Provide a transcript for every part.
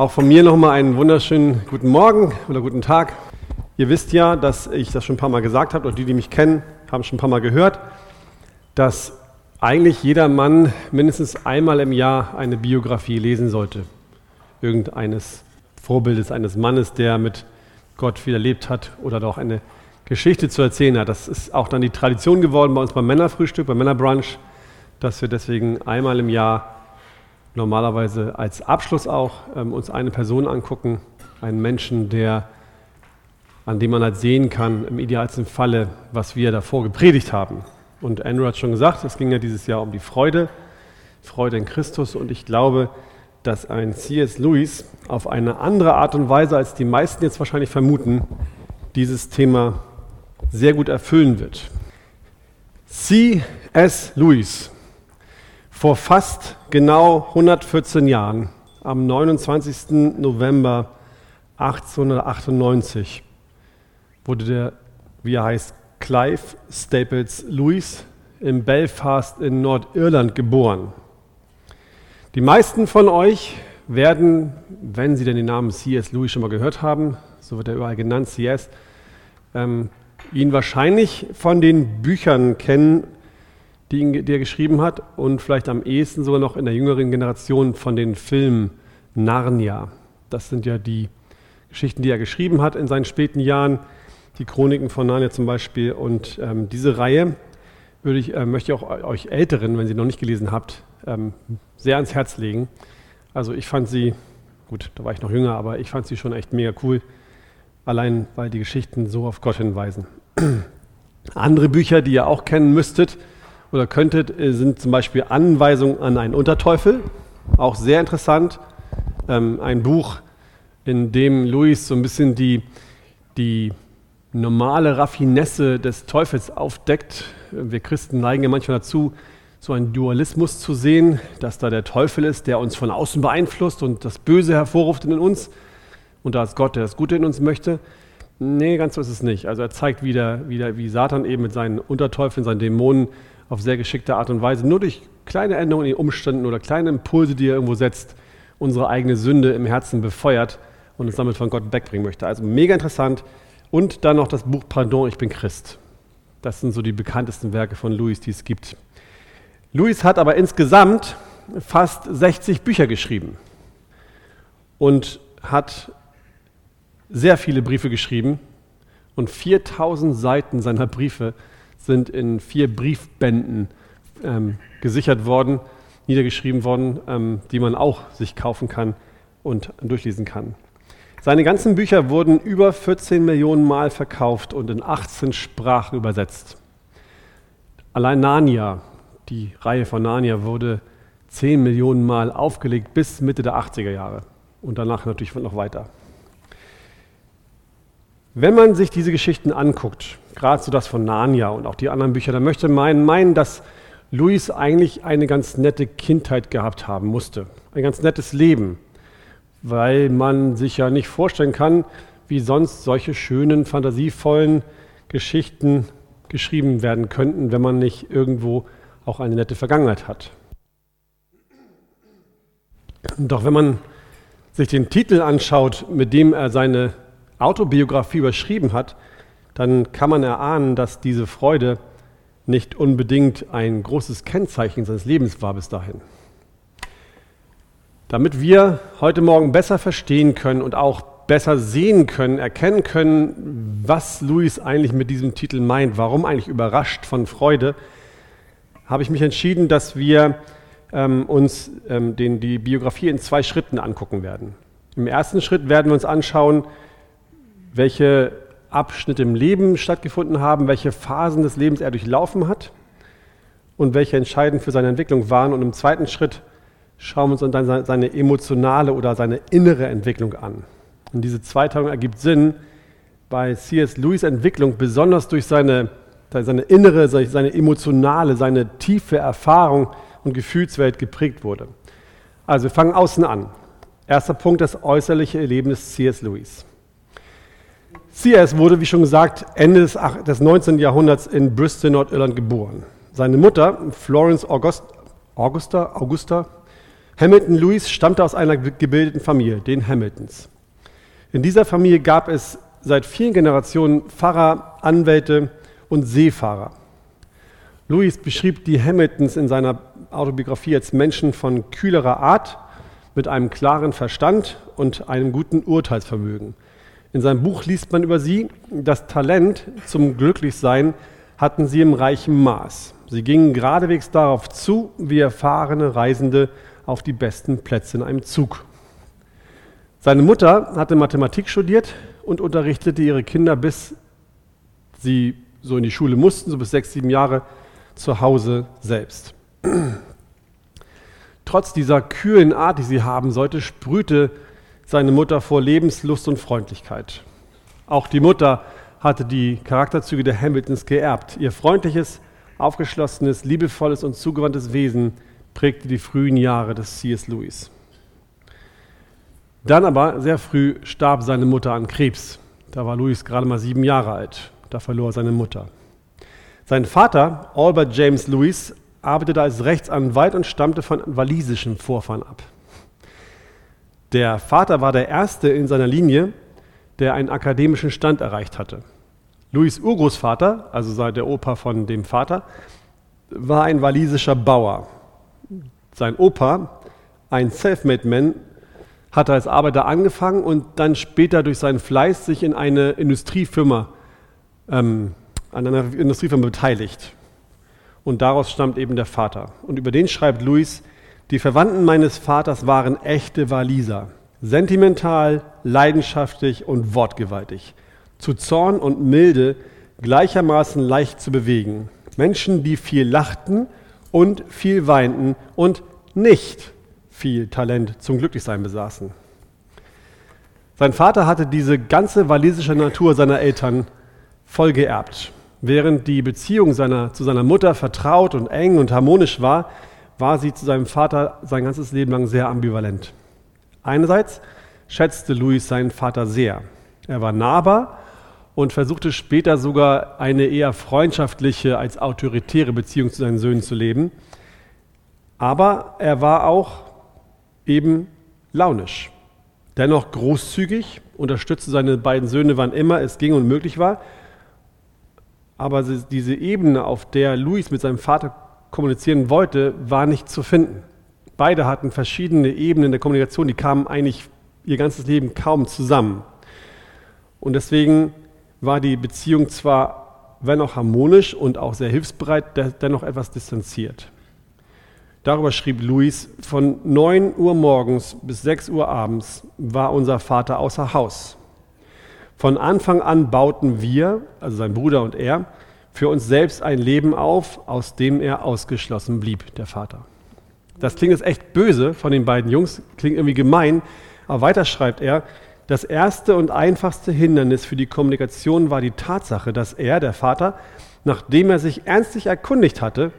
Auch von mir nochmal einen wunderschönen guten Morgen oder guten Tag. Ihr wisst ja, dass ich das schon ein paar Mal gesagt habe, und die, die mich kennen, haben schon ein paar Mal gehört, dass eigentlich jeder Mann mindestens einmal im Jahr eine Biografie lesen sollte. Irgendeines Vorbildes eines Mannes, der mit Gott viel erlebt hat oder doch eine Geschichte zu erzählen hat. Das ist auch dann die Tradition geworden bei uns beim Männerfrühstück, beim Männerbrunch, dass wir deswegen einmal im Jahr normalerweise als Abschluss auch ähm, uns eine Person angucken, einen Menschen, der, an dem man halt sehen kann, im idealsten Falle, was wir davor gepredigt haben. Und Andrew hat schon gesagt, es ging ja dieses Jahr um die Freude, Freude in Christus. Und ich glaube, dass ein C.S. Lewis auf eine andere Art und Weise, als die meisten jetzt wahrscheinlich vermuten, dieses Thema sehr gut erfüllen wird. C.S. Lewis, vor fast genau 114 Jahren, am 29. November 1898, wurde der, wie er heißt, Clive Staples Lewis in Belfast in Nordirland geboren. Die meisten von euch werden, wenn sie denn den Namen C.S. Lewis schon mal gehört haben, so wird er überall genannt, C.S., ähm, ihn wahrscheinlich von den Büchern kennen, die, ihn, die er geschrieben hat und vielleicht am ehesten sogar noch in der jüngeren Generation von den Filmen Narnia. Das sind ja die Geschichten, die er geschrieben hat in seinen späten Jahren die Chroniken von Narnia zum Beispiel. Und ähm, diese Reihe würde ich, äh, möchte ich auch euch Älteren, wenn Sie noch nicht gelesen habt, ähm, sehr ans Herz legen. Also ich fand sie, gut, da war ich noch jünger, aber ich fand sie schon echt mega cool, allein weil die Geschichten so auf Gott hinweisen. Andere Bücher, die ihr auch kennen müsstet oder könntet, äh, sind zum Beispiel Anweisungen an einen Unterteufel, auch sehr interessant. Ähm, ein Buch, in dem Luis so ein bisschen die, die normale Raffinesse des Teufels aufdeckt. Wir Christen neigen ja manchmal dazu, so einen Dualismus zu sehen, dass da der Teufel ist, der uns von außen beeinflusst und das Böse hervorruft in uns. Und da ist Gott, der das Gute in uns möchte. Nee, ganz so ist es nicht. Also er zeigt wieder, wieder, wie Satan eben mit seinen Unterteufeln, seinen Dämonen auf sehr geschickte Art und Weise, nur durch kleine Änderungen in den Umständen oder kleine Impulse, die er irgendwo setzt, unsere eigene Sünde im Herzen befeuert und uns damit von Gott wegbringen möchte. Also mega interessant. Und dann noch das Buch Pardon, ich bin Christ. Das sind so die bekanntesten Werke von Louis, die es gibt. Louis hat aber insgesamt fast 60 Bücher geschrieben und hat sehr viele Briefe geschrieben. Und 4000 Seiten seiner Briefe sind in vier Briefbänden ähm, gesichert worden, niedergeschrieben worden, ähm, die man auch sich kaufen kann und durchlesen kann. Seine ganzen Bücher wurden über 14 Millionen Mal verkauft und in 18 Sprachen übersetzt. Allein Narnia, die Reihe von Narnia, wurde 10 Millionen Mal aufgelegt bis Mitte der 80er Jahre und danach natürlich noch weiter. Wenn man sich diese Geschichten anguckt, gerade so das von Narnia und auch die anderen Bücher, dann möchte man meinen, dass Louis eigentlich eine ganz nette Kindheit gehabt haben musste, ein ganz nettes Leben weil man sich ja nicht vorstellen kann, wie sonst solche schönen, fantasievollen Geschichten geschrieben werden könnten, wenn man nicht irgendwo auch eine nette Vergangenheit hat. Doch wenn man sich den Titel anschaut, mit dem er seine Autobiografie überschrieben hat, dann kann man erahnen, dass diese Freude nicht unbedingt ein großes Kennzeichen seines Lebens war bis dahin. Damit wir heute Morgen besser verstehen können und auch besser sehen können, erkennen können, was Luis eigentlich mit diesem Titel meint, warum eigentlich überrascht von Freude, habe ich mich entschieden, dass wir ähm, uns ähm, den, die Biografie in zwei Schritten angucken werden. Im ersten Schritt werden wir uns anschauen, welche Abschnitte im Leben stattgefunden haben, welche Phasen des Lebens er durchlaufen hat und welche entscheidend für seine Entwicklung waren. Und im zweiten Schritt schauen wir uns dann seine emotionale oder seine innere Entwicklung an. Und diese Zweiteilung ergibt Sinn, weil C.S. Lewis Entwicklung besonders durch seine, seine innere, seine emotionale, seine tiefe Erfahrung und Gefühlswelt geprägt wurde. Also wir fangen außen an. Erster Punkt, das äußerliche Erleben des C.S. Lewis. C.S. wurde, wie schon gesagt, Ende des, des 19. Jahrhunderts in Bristol, Nordirland geboren. Seine Mutter, Florence August, Augusta, Augusta Hamilton Lewis stammte aus einer gebildeten Familie, den Hamiltons. In dieser Familie gab es seit vielen Generationen Pfarrer, Anwälte und Seefahrer. Lewis beschrieb die Hamiltons in seiner Autobiografie als Menschen von kühlerer Art, mit einem klaren Verstand und einem guten Urteilsvermögen. In seinem Buch liest man über sie, das Talent zum Glücklichsein hatten sie im reichen Maß. Sie gingen geradewegs darauf zu, wie erfahrene Reisende auf die besten Plätze in einem Zug. Seine Mutter hatte Mathematik studiert und unterrichtete ihre Kinder, bis sie so in die Schule mussten, so bis sechs, sieben Jahre zu Hause selbst. Trotz dieser kühlen Art, die sie haben sollte, sprühte seine Mutter vor Lebenslust und Freundlichkeit. Auch die Mutter hatte die Charakterzüge der Hamiltons geerbt. Ihr freundliches, aufgeschlossenes, liebevolles und zugewandtes Wesen prägte die frühen Jahre des C.S. Lewis. Dann aber, sehr früh, starb seine Mutter an Krebs. Da war Louis gerade mal sieben Jahre alt. Da verlor er seine Mutter. Sein Vater, Albert James Lewis, arbeitete als Rechtsanwalt und stammte von walisischen Vorfahren ab. Der Vater war der erste in seiner Linie, der einen akademischen Stand erreicht hatte. Louis Urgroßvater, also der Opa von dem Vater, war ein walisischer Bauer. Sein Opa, ein Selfmade-Man, hatte als Arbeiter angefangen und dann später durch seinen Fleiß sich in eine Industriefirma, ähm, an einer Industriefirma beteiligt. Und daraus stammt eben der Vater. Und über den schreibt Louis, die Verwandten meines Vaters waren echte Waliser, sentimental, leidenschaftlich und wortgewaltig, zu Zorn und Milde gleichermaßen leicht zu bewegen. Menschen, die viel lachten und viel weinten und nicht viel Talent zum Glücklichsein besaßen. Sein Vater hatte diese ganze walisische Natur seiner Eltern voll geerbt. Während die Beziehung seiner, zu seiner Mutter vertraut und eng und harmonisch war, war sie zu seinem Vater sein ganzes Leben lang sehr ambivalent. Einerseits schätzte Louis seinen Vater sehr. Er war nahbar und versuchte später sogar eine eher freundschaftliche als autoritäre Beziehung zu seinen Söhnen zu leben. Aber er war auch eben launisch. Dennoch großzügig, unterstützte seine beiden Söhne, wann immer es ging und möglich war. Aber diese Ebene, auf der Luis mit seinem Vater kommunizieren wollte, war nicht zu finden. Beide hatten verschiedene Ebenen der Kommunikation, die kamen eigentlich ihr ganzes Leben kaum zusammen. Und deswegen war die Beziehung zwar, wenn auch harmonisch und auch sehr hilfsbereit, dennoch etwas distanziert. Darüber schrieb Luis, von 9 Uhr morgens bis 6 Uhr abends war unser Vater außer Haus. Von Anfang an bauten wir, also sein Bruder und er, für uns selbst ein Leben auf, aus dem er ausgeschlossen blieb, der Vater. Das klingt jetzt echt böse von den beiden Jungs, klingt irgendwie gemein, aber weiter schreibt er, das erste und einfachste Hindernis für die Kommunikation war die Tatsache, dass er, der Vater, nachdem er sich ernstlich erkundigt hatte,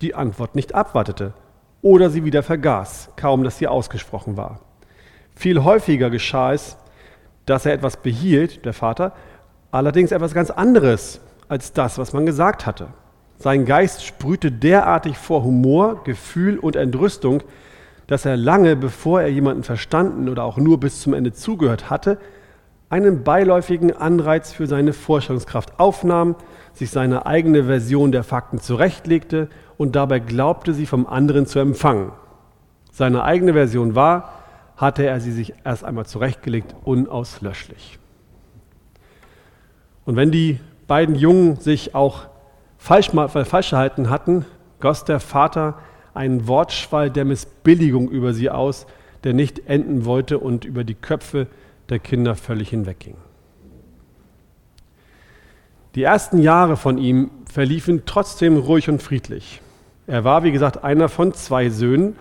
die Antwort nicht abwartete, oder sie wieder vergaß, kaum dass sie ausgesprochen war. Viel häufiger geschah es, dass er etwas behielt, der Vater, allerdings etwas ganz anderes als das, was man gesagt hatte. Sein Geist sprühte derartig vor Humor, Gefühl und Entrüstung, dass er lange, bevor er jemanden verstanden oder auch nur bis zum Ende zugehört hatte, einen beiläufigen Anreiz für seine Vorstellungskraft aufnahm, sich seine eigene Version der Fakten zurechtlegte und dabei glaubte, sie vom anderen zu empfangen. Seine eigene Version war, hatte er sie sich erst einmal zurechtgelegt, unauslöschlich. Und wenn die beiden Jungen sich auch falsch, falsch gehalten hatten, goss der Vater einen Wortschwall der Missbilligung über sie aus, der nicht enden wollte und über die Köpfe der Kinder völlig hinwegging. Die ersten Jahre von ihm verliefen trotzdem ruhig und friedlich. Er war, wie gesagt, einer von zwei Söhnen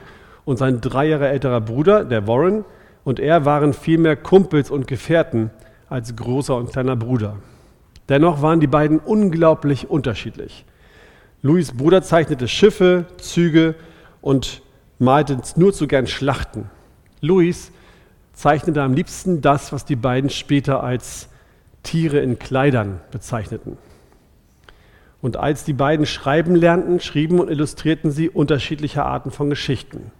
und sein drei Jahre älterer Bruder, der Warren, und er waren vielmehr Kumpels und Gefährten als großer und kleiner Bruder. Dennoch waren die beiden unglaublich unterschiedlich. Louis Bruder zeichnete Schiffe, Züge und malte nur zu gern Schlachten. Louis zeichnete am liebsten das, was die beiden später als Tiere in Kleidern bezeichneten. Und als die beiden schreiben lernten, schrieben und illustrierten sie unterschiedliche Arten von Geschichten.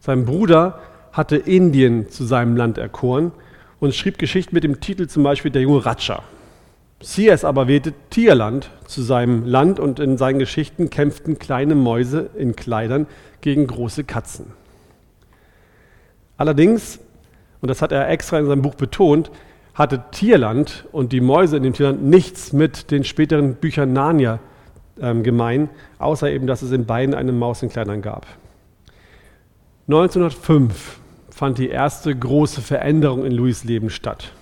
Sein Bruder hatte Indien zu seinem Land erkoren und schrieb Geschichten mit dem Titel zum Beispiel Der junge Ratscher. C.S. aber wählte Tierland zu seinem Land und in seinen Geschichten kämpften kleine Mäuse in Kleidern gegen große Katzen. Allerdings, und das hat er extra in seinem Buch betont, hatte Tierland und die Mäuse in dem Tierland nichts mit den späteren Büchern Narnia ähm, gemein, außer eben, dass es in beiden eine Maus in Kleidern gab. 1905 fand die erste große Veränderung in Louis Leben statt.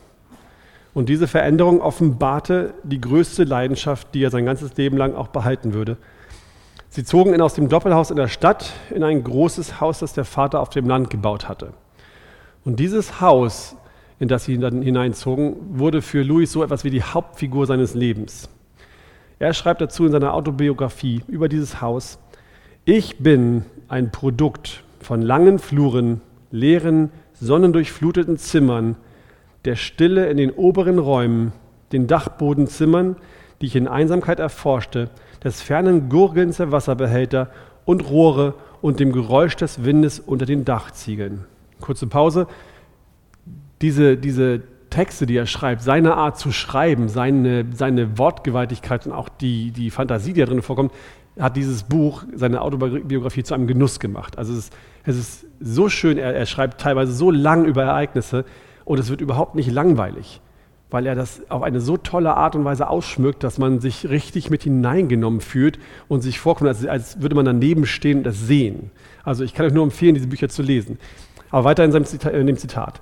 Und diese Veränderung offenbarte die größte Leidenschaft, die er sein ganzes Leben lang auch behalten würde. Sie zogen ihn aus dem Doppelhaus in der Stadt in ein großes Haus, das der Vater auf dem Land gebaut hatte. Und dieses Haus, in das sie dann hineinzogen, wurde für Louis so etwas wie die Hauptfigur seines Lebens. Er schreibt dazu in seiner Autobiografie über dieses Haus, ich bin ein Produkt von langen Fluren, leeren, sonnendurchfluteten Zimmern, der Stille in den oberen Räumen, den Dachbodenzimmern, die ich in Einsamkeit erforschte, des fernen Gurgelns der Wasserbehälter und Rohre und dem Geräusch des Windes unter den Dachziegeln. Kurze Pause. Diese, diese Texte, die er schreibt, seine Art zu schreiben, seine, seine Wortgewaltigkeit und auch die, die Fantasie, die da drin vorkommt, hat dieses Buch, seine Autobiografie zu einem Genuss gemacht. Also es ist, es ist so schön, er, er schreibt teilweise so lang über Ereignisse, und es wird überhaupt nicht langweilig, weil er das auf eine so tolle Art und Weise ausschmückt, dass man sich richtig mit hineingenommen fühlt und sich vorkommt, als, als würde man daneben stehen und das sehen. Also ich kann euch nur empfehlen, diese Bücher zu lesen. Aber weiter in, seinem Zitat, in dem Zitat.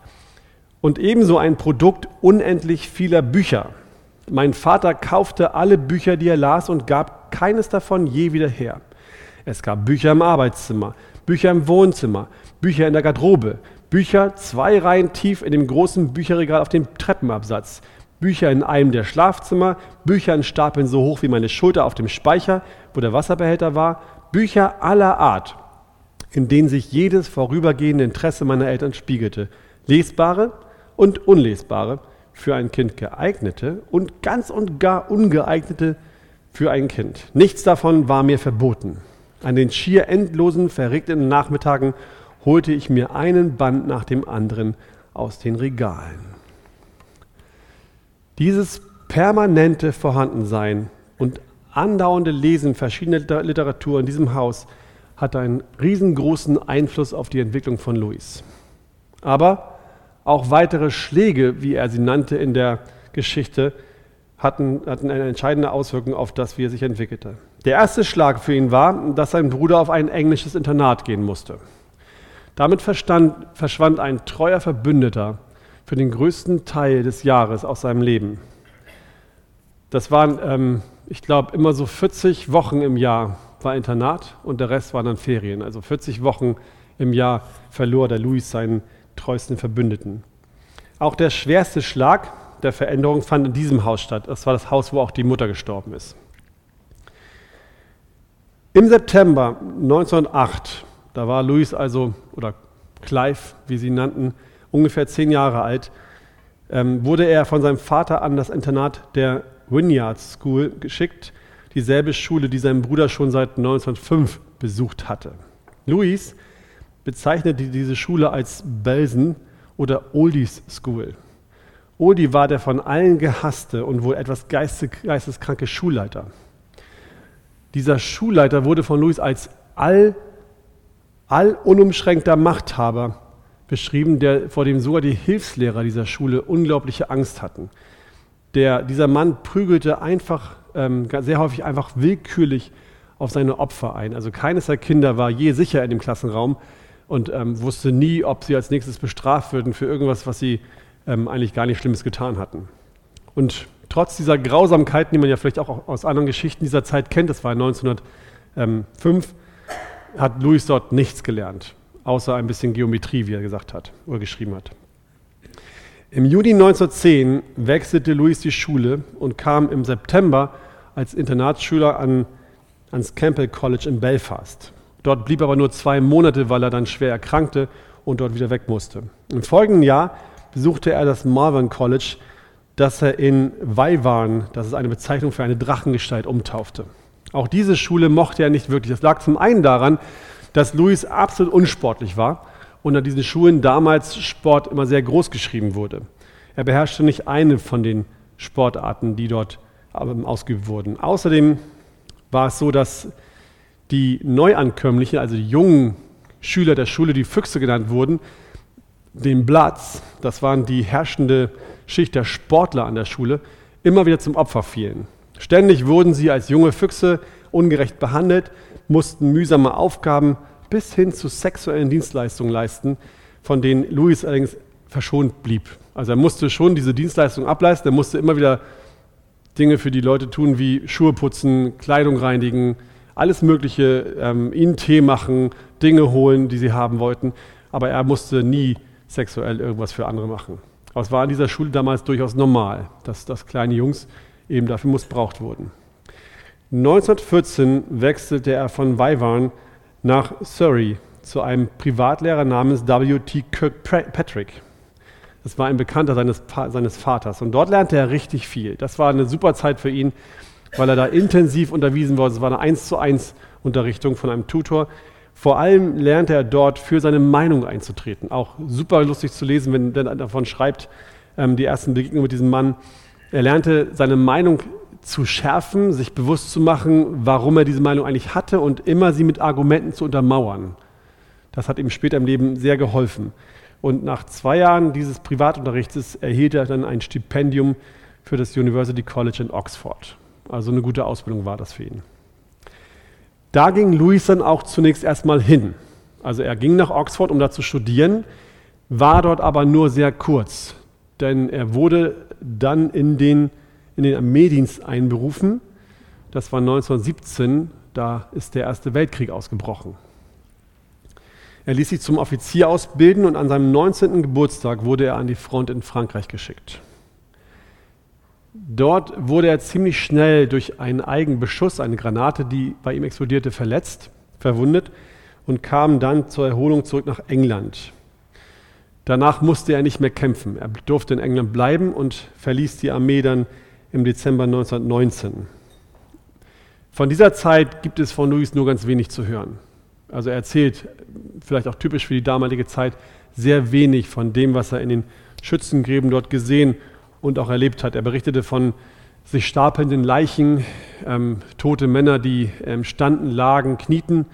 Und ebenso ein Produkt unendlich vieler Bücher. Mein Vater kaufte alle Bücher, die er las, und gab keines davon je wieder her. Es gab Bücher im Arbeitszimmer, Bücher im Wohnzimmer, Bücher in der Garderobe, Bücher zwei Reihen tief in dem großen Bücherregal auf dem Treppenabsatz. Bücher in einem der Schlafzimmer, Bücher in Stapeln so hoch wie meine Schulter auf dem Speicher, wo der Wasserbehälter war, Bücher aller Art, in denen sich jedes vorübergehende Interesse meiner Eltern spiegelte. Lesbare und unlesbare, für ein Kind geeignete und ganz und gar ungeeignete für ein Kind. Nichts davon war mir verboten. An den schier endlosen, verregneten Nachmittagen holte ich mir einen Band nach dem anderen aus den Regalen. Dieses permanente Vorhandensein und andauernde Lesen verschiedener Literatur in diesem Haus hat einen riesengroßen Einfluss auf die Entwicklung von Louis. Aber auch weitere Schläge, wie er sie nannte in der Geschichte, hatten, hatten eine entscheidende Auswirkung auf das, wie er sich entwickelte. Der erste Schlag für ihn war, dass sein Bruder auf ein englisches Internat gehen musste. Damit verstand, verschwand ein treuer Verbündeter für den größten Teil des Jahres aus seinem Leben. Das waren, ähm, ich glaube, immer so 40 Wochen im Jahr war Internat und der Rest waren dann Ferien. Also 40 Wochen im Jahr verlor der Louis seinen treuesten Verbündeten. Auch der schwerste Schlag der Veränderung fand in diesem Haus statt. Das war das Haus, wo auch die Mutter gestorben ist. Im September 1908 da war Louis also, oder Clive, wie sie ihn nannten, ungefähr zehn Jahre alt, ähm, wurde er von seinem Vater an das Internat der Wynyard School geschickt, dieselbe Schule, die sein Bruder schon seit 1905 besucht hatte. Louis bezeichnete diese Schule als Belsen oder Oldies School. Oldie war der von allen gehasste und wohl etwas geisteskranke Schulleiter. Dieser Schulleiter wurde von Louis als all allunumschränkter Machthaber beschrieben, der, vor dem sogar die Hilfslehrer dieser Schule unglaubliche Angst hatten. Der, dieser Mann prügelte einfach, ähm, sehr häufig einfach willkürlich auf seine Opfer ein. Also keines der Kinder war je sicher in dem Klassenraum und ähm, wusste nie, ob sie als nächstes bestraft würden für irgendwas, was sie ähm, eigentlich gar nicht Schlimmes getan hatten. Und trotz dieser Grausamkeiten, die man ja vielleicht auch aus anderen Geschichten dieser Zeit kennt, das war 1905, hat Louis dort nichts gelernt, außer ein bisschen Geometrie, wie er gesagt hat oder geschrieben hat. Im Juni 1910 wechselte Louis die Schule und kam im September als Internatsschüler an, ans Campbell College in Belfast. Dort blieb er aber nur zwei Monate, weil er dann schwer erkrankte und dort wieder weg musste. Im folgenden Jahr besuchte er das Malvern College, das er in Weiwan, das ist eine Bezeichnung für eine Drachengestalt, umtaufte. Auch diese Schule mochte er nicht wirklich. Das lag zum einen daran, dass Louis absolut unsportlich war und an diesen Schulen damals Sport immer sehr groß geschrieben wurde. Er beherrschte nicht eine von den Sportarten, die dort ähm, ausgeübt wurden. Außerdem war es so, dass die Neuankömmlichen, also die jungen Schüler der Schule, die Füchse genannt wurden, den Blatz, das waren die herrschende Schicht der Sportler an der Schule, immer wieder zum Opfer fielen. Ständig wurden sie als junge Füchse ungerecht behandelt, mussten mühsame Aufgaben bis hin zu sexuellen Dienstleistungen leisten, von denen Louis allerdings verschont blieb. Also er musste schon diese Dienstleistung ableisten, er musste immer wieder Dinge für die Leute tun, wie Schuhe putzen, Kleidung reinigen, alles Mögliche, ähm, ihnen Tee machen, Dinge holen, die sie haben wollten. Aber er musste nie sexuell irgendwas für andere machen. Aber es war an dieser Schule damals durchaus normal, dass, dass kleine Jungs eben dafür missbraucht wurden. 1914 wechselte er von Wyvern nach Surrey zu einem Privatlehrer namens W.T. Kirkpatrick. Das war ein Bekannter seines, seines Vaters. Und dort lernte er richtig viel. Das war eine super Zeit für ihn, weil er da intensiv unterwiesen wurde. Es war eine 1 zu 1 Unterrichtung von einem Tutor. Vor allem lernte er dort für seine Meinung einzutreten. Auch super lustig zu lesen, wenn er davon schreibt, ähm, die ersten Begegnungen mit diesem Mann. Er lernte seine Meinung zu schärfen, sich bewusst zu machen, warum er diese Meinung eigentlich hatte und immer sie mit Argumenten zu untermauern. Das hat ihm später im Leben sehr geholfen. Und nach zwei Jahren dieses Privatunterrichts erhielt er dann ein Stipendium für das University College in Oxford. Also eine gute Ausbildung war das für ihn. Da ging Louis dann auch zunächst erstmal hin. Also er ging nach Oxford, um da zu studieren, war dort aber nur sehr kurz, denn er wurde dann in den, in den Armeedienst einberufen. Das war 1917, da ist der Erste Weltkrieg ausgebrochen. Er ließ sich zum Offizier ausbilden und an seinem 19. Geburtstag wurde er an die Front in Frankreich geschickt. Dort wurde er ziemlich schnell durch einen Eigenbeschuss, eine Granate, die bei ihm explodierte, verletzt, verwundet und kam dann zur Erholung zurück nach England. Danach musste er nicht mehr kämpfen. Er durfte in England bleiben und verließ die Armee dann im Dezember 1919. Von dieser Zeit gibt es von Louis nur ganz wenig zu hören. Also er erzählt, vielleicht auch typisch für die damalige Zeit, sehr wenig von dem, was er in den Schützengräben dort gesehen und auch erlebt hat. Er berichtete von sich stapelnden Leichen, ähm, tote Männer, die ähm, standen, lagen, knieten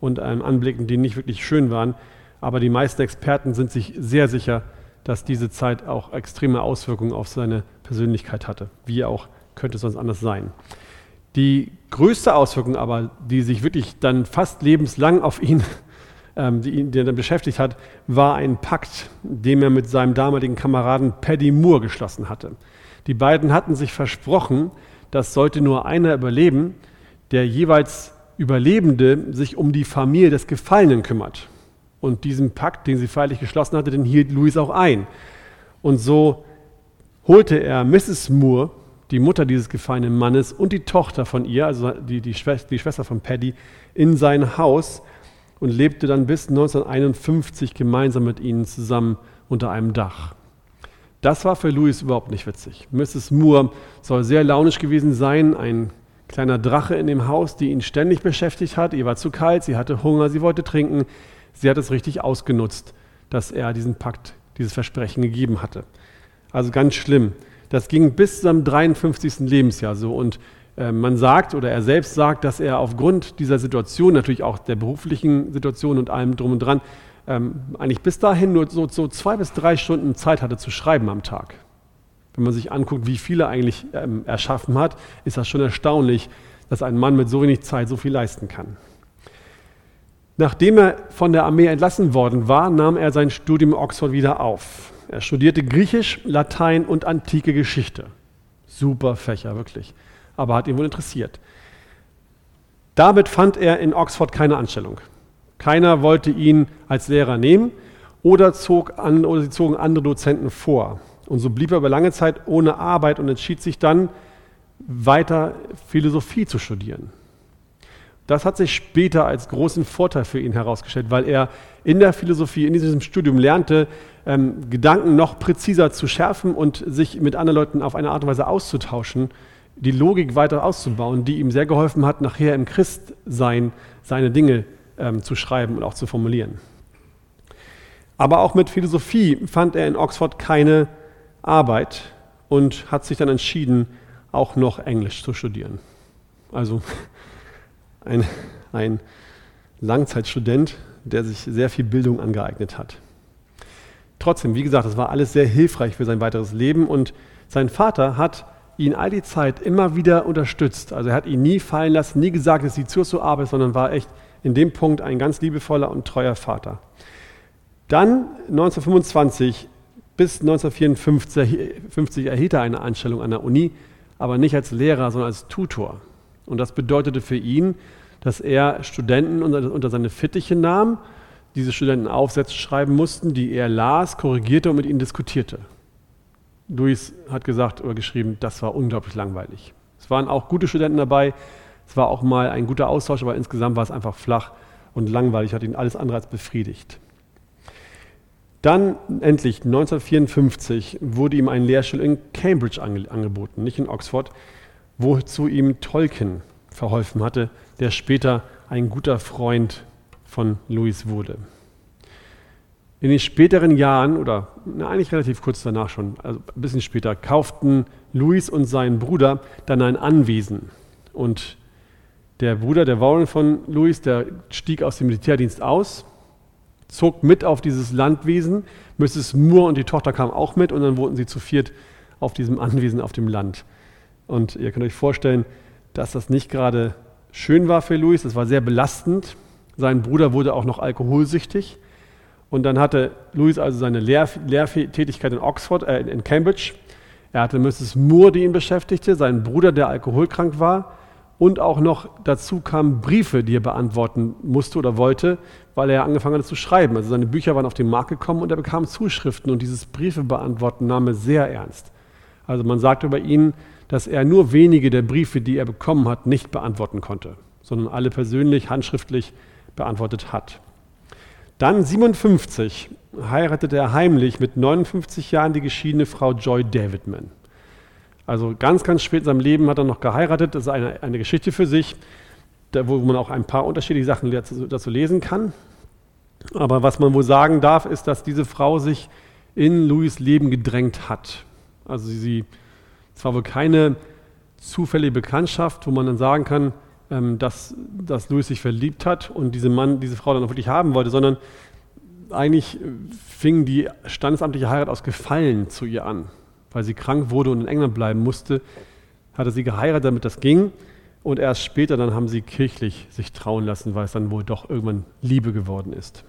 und ähm, Anblicken, die nicht wirklich schön waren. Aber die meisten Experten sind sich sehr sicher, dass diese Zeit auch extreme Auswirkungen auf seine Persönlichkeit hatte. Wie auch könnte es sonst anders sein. Die größte Auswirkung aber, die sich wirklich dann fast lebenslang auf ihn, ähm, die ihn die dann beschäftigt hat, war ein Pakt, den er mit seinem damaligen Kameraden Paddy Moore geschlossen hatte. Die beiden hatten sich versprochen, dass sollte nur einer überleben, der jeweils Überlebende sich um die Familie des Gefallenen kümmert. Und diesen Pakt, den sie feierlich geschlossen hatte, den hielt Louis auch ein. Und so holte er Mrs. Moore die Mutter dieses gefallenen Mannes und die Tochter von ihr, also die, die, Schwester, die Schwester von Paddy, in sein Haus und lebte dann bis 1951 gemeinsam mit ihnen zusammen unter einem Dach. Das war für Louis überhaupt nicht witzig. Mrs. Moore soll sehr launisch gewesen sein, ein kleiner Drache in dem Haus, die ihn ständig beschäftigt hat. Ihr war zu kalt, sie hatte Hunger, sie wollte trinken. Sie hat es richtig ausgenutzt, dass er diesen Pakt, dieses Versprechen gegeben hatte. Also ganz schlimm. Das ging bis zu seinem 53. Lebensjahr so. Und äh, man sagt, oder er selbst sagt, dass er aufgrund dieser Situation, natürlich auch der beruflichen Situation und allem drum und dran, ähm, eigentlich bis dahin nur so, so, zwei bis drei Stunden Zeit hatte zu schreiben am Tag. Wenn man sich anguckt, wie viel er eigentlich ähm, erschaffen hat, ist das schon erstaunlich, dass ein Mann mit so wenig Zeit so viel leisten kann. Nachdem er von der Armee entlassen worden war, nahm er sein Studium in Oxford wieder auf. Er studierte Griechisch, Latein und antike Geschichte. Super Fächer, wirklich. Aber hat ihn wohl interessiert. Damit fand er in Oxford keine Anstellung. Keiner wollte ihn als Lehrer nehmen oder, zog an, oder sie zogen andere Dozenten vor. Und so blieb er über lange Zeit ohne Arbeit und entschied sich dann, weiter Philosophie zu studieren. Das hat sich später als großen Vorteil für ihn herausgestellt, weil er in der Philosophie, in diesem Studium lernte, ähm, Gedanken noch präziser zu schärfen und sich mit anderen Leuten auf eine Art und Weise auszutauschen, die Logik weiter auszubauen, die ihm sehr geholfen hat, nachher im Christsein seine Dinge ähm, zu schreiben und auch zu formulieren. Aber auch mit Philosophie fand er in Oxford keine Arbeit und hat sich dann entschieden, auch noch Englisch zu studieren. Also ein, ein Langzeitstudent, der sich sehr viel Bildung angeeignet hat. Trotzdem, wie gesagt, das war alles sehr hilfreich für sein weiteres Leben und sein Vater hat ihn all die Zeit immer wieder unterstützt. Also er hat ihn nie fallen lassen, nie gesagt, es sieht zu zur Arbeit, sondern war echt in dem Punkt ein ganz liebevoller und treuer Vater. Dann 1925 bis 1954 erhielt er eine Anstellung an der Uni, aber nicht als Lehrer, sondern als Tutor. Und das bedeutete für ihn, dass er Studenten unter seine Fittiche nahm, diese Studenten Aufsätze schreiben mussten, die er las, korrigierte und mit ihnen diskutierte. Luis hat gesagt oder geschrieben, das war unglaublich langweilig. Es waren auch gute Studenten dabei, es war auch mal ein guter Austausch, aber insgesamt war es einfach flach und langweilig, hat ihn alles andere als befriedigt. Dann endlich 1954 wurde ihm ein Lehrstuhl in Cambridge angeboten, nicht in Oxford, wozu ihm Tolkien verholfen hatte, der später ein guter Freund von Louis wurde. In den späteren Jahren, oder na, eigentlich relativ kurz danach schon, also ein bisschen später, kauften Louis und sein Bruder dann ein Anwesen. Und der Bruder, der Warren von Louis, der stieg aus dem Militärdienst aus zog mit auf dieses Landwesen. Mrs. Moore und die Tochter kamen auch mit und dann wohnten sie zu viert auf diesem Anwesen auf dem Land. Und ihr könnt euch vorstellen, dass das nicht gerade schön war für Louis, das war sehr belastend. Sein Bruder wurde auch noch alkoholsüchtig. Und dann hatte Louis also seine Lehr Lehrtätigkeit in Oxford, äh, in Cambridge. Er hatte Mrs. Moore, die ihn beschäftigte, seinen Bruder, der alkoholkrank war. Und auch noch dazu kamen Briefe, die er beantworten musste oder wollte, weil er angefangen hat zu schreiben. Also seine Bücher waren auf den Markt gekommen und er bekam Zuschriften und dieses Briefe beantworten nahm er sehr ernst. Also man sagte über ihn, dass er nur wenige der Briefe, die er bekommen hat, nicht beantworten konnte, sondern alle persönlich, handschriftlich beantwortet hat. Dann 57 heiratete er heimlich mit 59 Jahren die geschiedene Frau Joy Davidman. Also ganz, ganz spät in seinem Leben hat er noch geheiratet. Das ist eine, eine Geschichte für sich, wo man auch ein paar unterschiedliche Sachen dazu, dazu lesen kann. Aber was man wohl sagen darf, ist, dass diese Frau sich in Louis Leben gedrängt hat. Also sie, es war wohl keine zufällige Bekanntschaft, wo man dann sagen kann, ähm, dass, dass Louis sich verliebt hat und diese Mann, diese Frau dann auch wirklich haben wollte, sondern eigentlich fing die standesamtliche Heirat aus Gefallen zu ihr an weil sie krank wurde und in England bleiben musste, hatte sie geheiratet, damit das ging. Und erst später dann haben sie kirchlich sich trauen lassen, weil es dann wohl doch irgendwann Liebe geworden ist.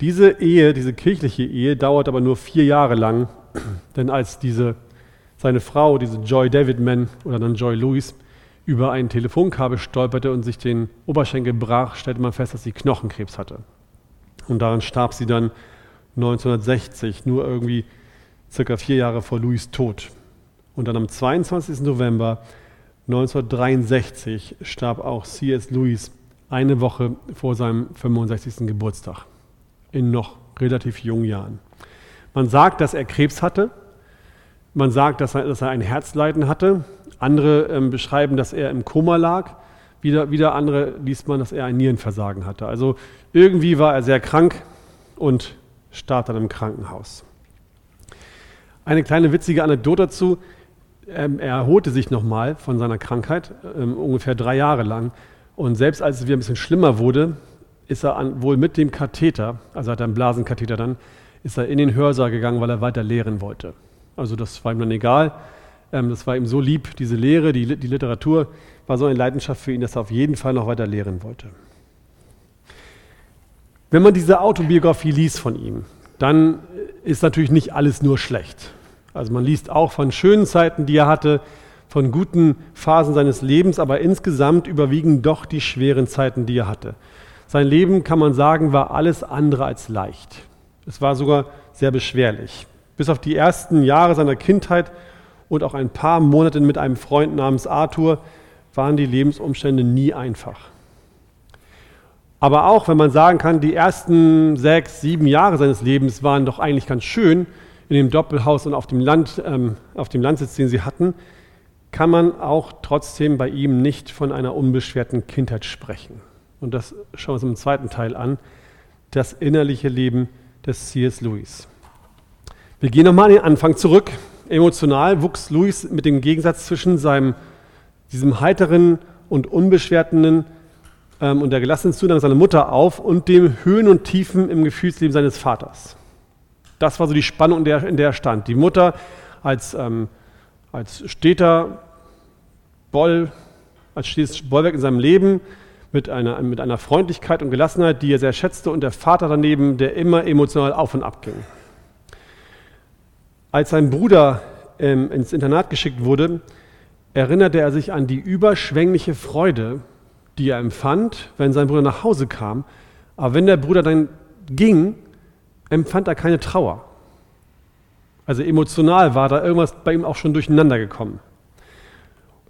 Diese Ehe, diese kirchliche Ehe, dauert aber nur vier Jahre lang, denn als diese, seine Frau, diese Joy Davidman oder dann Joy Lewis, über ein Telefonkabel stolperte und sich den Oberschenkel brach, stellte man fest, dass sie Knochenkrebs hatte. Und daran starb sie dann 1960, nur irgendwie circa vier Jahre vor Louis Tod. Und dann am 22. November 1963 starb auch C.S. Lewis eine Woche vor seinem 65. Geburtstag, in noch relativ jungen Jahren. Man sagt, dass er Krebs hatte, man sagt, dass er, dass er ein Herzleiden hatte, andere ähm, beschreiben, dass er im Koma lag, wieder, wieder andere liest man, dass er ein Nierenversagen hatte. Also irgendwie war er sehr krank und starb dann im Krankenhaus. Eine kleine witzige Anekdote dazu. Ähm, er erholte sich nochmal von seiner Krankheit, ähm, ungefähr drei Jahre lang. Und selbst als es wieder ein bisschen schlimmer wurde, ist er an, wohl mit dem Katheter, also hat er einen Blasenkatheter dann, ist er in den Hörsaal gegangen, weil er weiter lehren wollte. Also das war ihm dann egal. Ähm, das war ihm so lieb, diese Lehre, die, die Literatur war so eine Leidenschaft für ihn, dass er auf jeden Fall noch weiter lehren wollte. Wenn man diese Autobiografie liest von ihm, dann ist natürlich nicht alles nur schlecht. Also man liest auch von schönen Zeiten, die er hatte, von guten Phasen seines Lebens, aber insgesamt überwiegen doch die schweren Zeiten, die er hatte. Sein Leben, kann man sagen, war alles andere als leicht. Es war sogar sehr beschwerlich. Bis auf die ersten Jahre seiner Kindheit und auch ein paar Monate mit einem Freund namens Arthur waren die Lebensumstände nie einfach. Aber auch wenn man sagen kann, die ersten sechs, sieben Jahre seines Lebens waren doch eigentlich ganz schön in dem Doppelhaus und auf dem, Land, ähm, auf dem Landsitz, den sie hatten, kann man auch trotzdem bei ihm nicht von einer unbeschwerten Kindheit sprechen. Und das schauen wir uns im zweiten Teil an. Das innerliche Leben des C.S. Lewis. Wir gehen nochmal an den Anfang zurück. Emotional wuchs Lewis mit dem Gegensatz zwischen seinem, diesem heiteren und unbeschwerten ähm, und der gelassenen Zugang seiner Mutter auf und dem Höhen und Tiefen im Gefühlsleben seines Vaters. Das war so die Spannung, in der, in der er stand. Die Mutter als, ähm, als steter Boll, als stetes Bollwerk in seinem Leben, mit einer, mit einer Freundlichkeit und Gelassenheit, die er sehr schätzte, und der Vater daneben, der immer emotional auf und ab ging. Als sein Bruder ähm, ins Internat geschickt wurde, erinnerte er sich an die überschwängliche Freude, die er empfand, wenn sein Bruder nach Hause kam. Aber wenn der Bruder dann ging, empfand er keine Trauer. Also emotional war da irgendwas bei ihm auch schon durcheinander gekommen.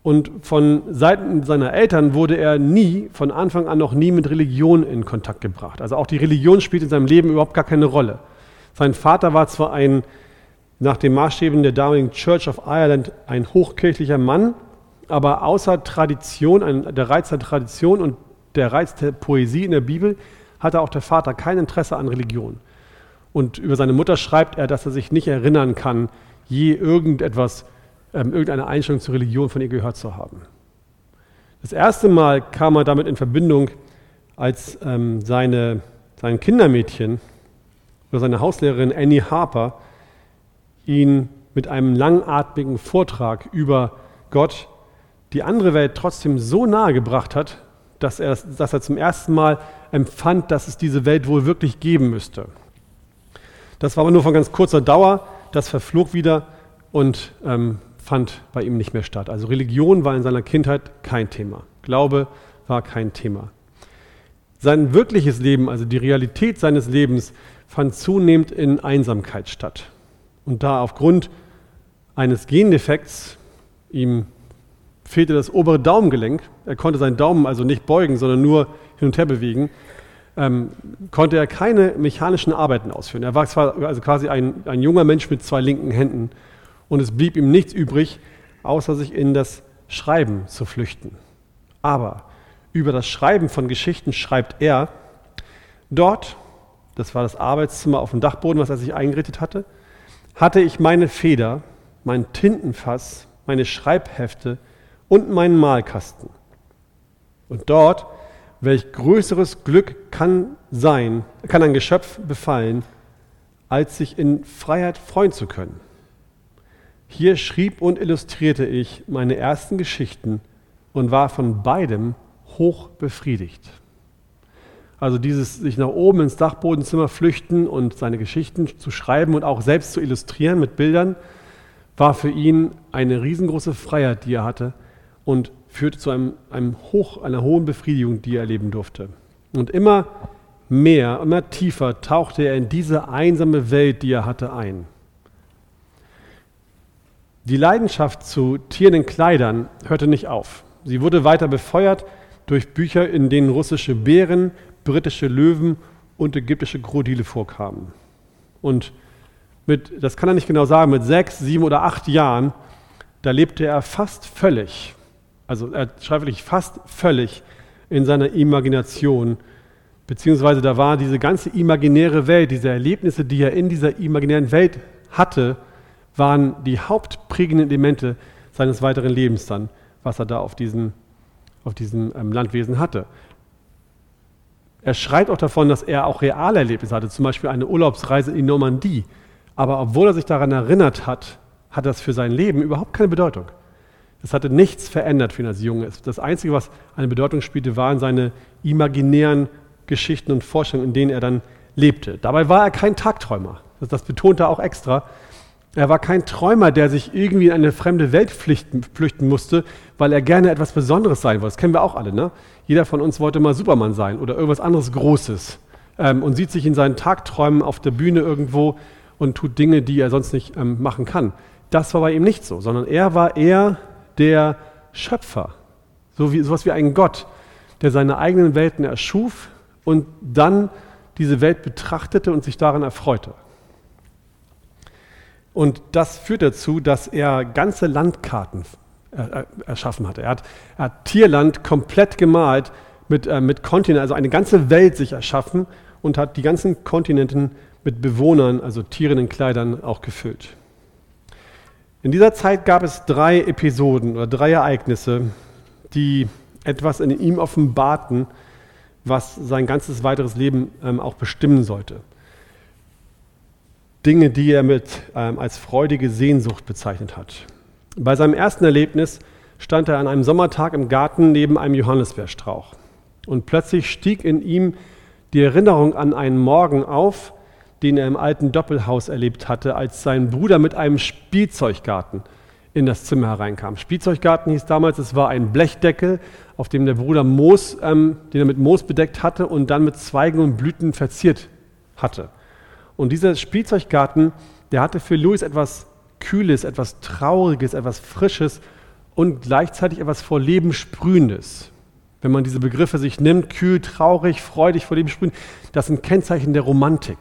Und von Seiten seiner Eltern wurde er nie, von Anfang an noch nie mit Religion in Kontakt gebracht. Also auch die Religion spielt in seinem Leben überhaupt gar keine Rolle. Sein Vater war zwar ein, nach den Maßstäben der damaligen Church of Ireland, ein hochkirchlicher Mann, aber außer Tradition, ein, der Reiz der Tradition und der Reiz der Poesie in der Bibel, hatte auch der Vater kein Interesse an Religion. Und über seine Mutter schreibt er, dass er sich nicht erinnern kann, je irgendetwas, ähm, irgendeine Einstellung zur Religion von ihr gehört zu haben. Das erste Mal kam er damit in Verbindung, als ähm, seine, sein Kindermädchen oder seine Hauslehrerin Annie Harper ihn mit einem langatmigen Vortrag über Gott die andere Welt trotzdem so nahe gebracht hat, dass er, dass er zum ersten Mal empfand, dass es diese Welt wohl wirklich geben müsste. Das war aber nur von ganz kurzer Dauer, das verflog wieder und ähm, fand bei ihm nicht mehr statt. Also Religion war in seiner Kindheit kein Thema. Glaube war kein Thema. Sein wirkliches Leben, also die Realität seines Lebens, fand zunehmend in Einsamkeit statt. Und da aufgrund eines Gendefekts ihm fehlte das obere Daumengelenk. Er konnte seinen Daumen also nicht beugen, sondern nur hin und her bewegen. Ähm, konnte er keine mechanischen Arbeiten ausführen. Er war zwar also quasi ein, ein junger Mensch mit zwei linken Händen und es blieb ihm nichts übrig, außer sich in das Schreiben zu flüchten. Aber über das Schreiben von Geschichten schreibt er, dort, das war das Arbeitszimmer auf dem Dachboden, was er sich eingerichtet hatte, hatte ich meine Feder, mein Tintenfass, meine Schreibhefte, und meinen Malkasten. Und dort, welch größeres Glück kann sein, kann ein Geschöpf befallen, als sich in Freiheit freuen zu können. Hier schrieb und illustrierte ich meine ersten Geschichten und war von beidem hoch befriedigt. Also dieses sich nach oben ins Dachbodenzimmer flüchten und seine Geschichten zu schreiben und auch selbst zu illustrieren mit Bildern, war für ihn eine riesengroße Freiheit, die er hatte und führte zu einem, einem Hoch, einer hohen Befriedigung, die er erleben durfte. Und immer mehr, immer tiefer tauchte er in diese einsame Welt, die er hatte, ein. Die Leidenschaft zu tierenden Kleidern hörte nicht auf. Sie wurde weiter befeuert durch Bücher, in denen russische Bären, britische Löwen und ägyptische Krokodile vorkamen. Und mit, das kann er nicht genau sagen, mit sechs, sieben oder acht Jahren, da lebte er fast völlig also er schreibt wirklich fast völlig in seiner Imagination, beziehungsweise da war diese ganze imaginäre Welt, diese Erlebnisse, die er in dieser imaginären Welt hatte, waren die hauptprägenden Elemente seines weiteren Lebens dann, was er da auf diesem, auf diesem ähm, Landwesen hatte. Er schreibt auch davon, dass er auch reale Erlebnisse hatte, zum Beispiel eine Urlaubsreise in Normandie. Aber obwohl er sich daran erinnert hat, hat das für sein Leben überhaupt keine Bedeutung. Es hatte nichts verändert für ihn als Junge. Das Einzige, was eine Bedeutung spielte, waren seine imaginären Geschichten und Vorstellungen, in denen er dann lebte. Dabei war er kein Tagträumer. Das, das betonte er auch extra. Er war kein Träumer, der sich irgendwie in eine fremde Welt flüchten, musste, weil er gerne etwas Besonderes sein wollte. Das kennen wir auch alle. Ne? Jeder von uns wollte mal Superman sein oder irgendwas anderes Großes ähm, und sieht sich in seinen Tagträumen auf der Bühne irgendwo und tut Dinge, die er sonst nicht ähm, machen kann. Das war bei ihm nicht so, sondern er war eher der Schöpfer, so wie, sowas wie ein Gott, der seine eigenen Welten erschuf und dann diese Welt betrachtete und sich daran erfreute. Und das führt dazu, dass er ganze Landkarten erschaffen hatte. Er hat, er hat Tierland komplett gemalt mit, äh, mit Kontinenten, also eine ganze Welt sich erschaffen und hat die ganzen Kontinenten mit Bewohnern, also Tieren in Kleidern, auch gefüllt. In dieser Zeit gab es drei Episoden oder drei Ereignisse, die etwas in ihm offenbarten, was sein ganzes weiteres Leben ähm, auch bestimmen sollte. Dinge, die er mit, ähm, als freudige Sehnsucht bezeichnet hat. Bei seinem ersten Erlebnis stand er an einem Sommertag im Garten neben einem Johannisbeerstrauch. Und plötzlich stieg in ihm die Erinnerung an einen Morgen auf, den er im alten Doppelhaus erlebt hatte, als sein Bruder mit einem Spielzeuggarten in das Zimmer hereinkam. Spielzeuggarten hieß damals, es war ein Blechdeckel, auf dem der Bruder Moos, ähm, den er mit Moos bedeckt hatte und dann mit Zweigen und Blüten verziert hatte. Und dieser Spielzeuggarten, der hatte für Louis etwas Kühles, etwas Trauriges, etwas Frisches und gleichzeitig etwas vor Leben Sprühendes. Wenn man diese Begriffe sich nimmt, kühl, traurig, freudig, vor Leben sprühen, das sind Kennzeichen der Romantik,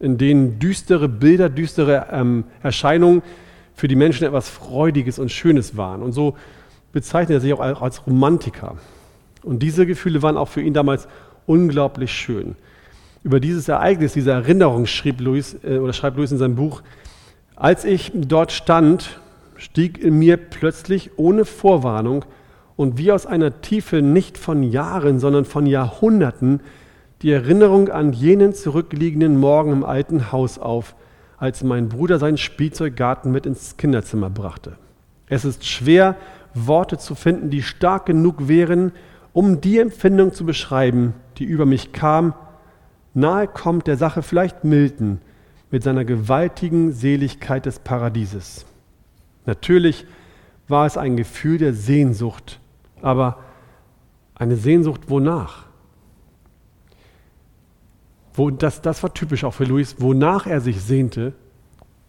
in denen düstere Bilder, düstere ähm, Erscheinungen für die Menschen etwas Freudiges und Schönes waren. Und so bezeichnet er sich auch als Romantiker. Und diese Gefühle waren auch für ihn damals unglaublich schön. Über dieses Ereignis, diese Erinnerung schrieb Louis, äh, oder schreibt Louis in seinem Buch, als ich dort stand, stieg in mir plötzlich ohne Vorwarnung und wie aus einer Tiefe nicht von Jahren, sondern von Jahrhunderten die Erinnerung an jenen zurückliegenden Morgen im alten Haus auf, als mein Bruder seinen Spielzeuggarten mit ins Kinderzimmer brachte. Es ist schwer, Worte zu finden, die stark genug wären, um die Empfindung zu beschreiben, die über mich kam. Nahe kommt der Sache vielleicht Milton mit seiner gewaltigen Seligkeit des Paradieses. Natürlich war es ein Gefühl der Sehnsucht, aber eine Sehnsucht wonach? Wo, das, das war typisch auch für Luis. Wonach er sich sehnte,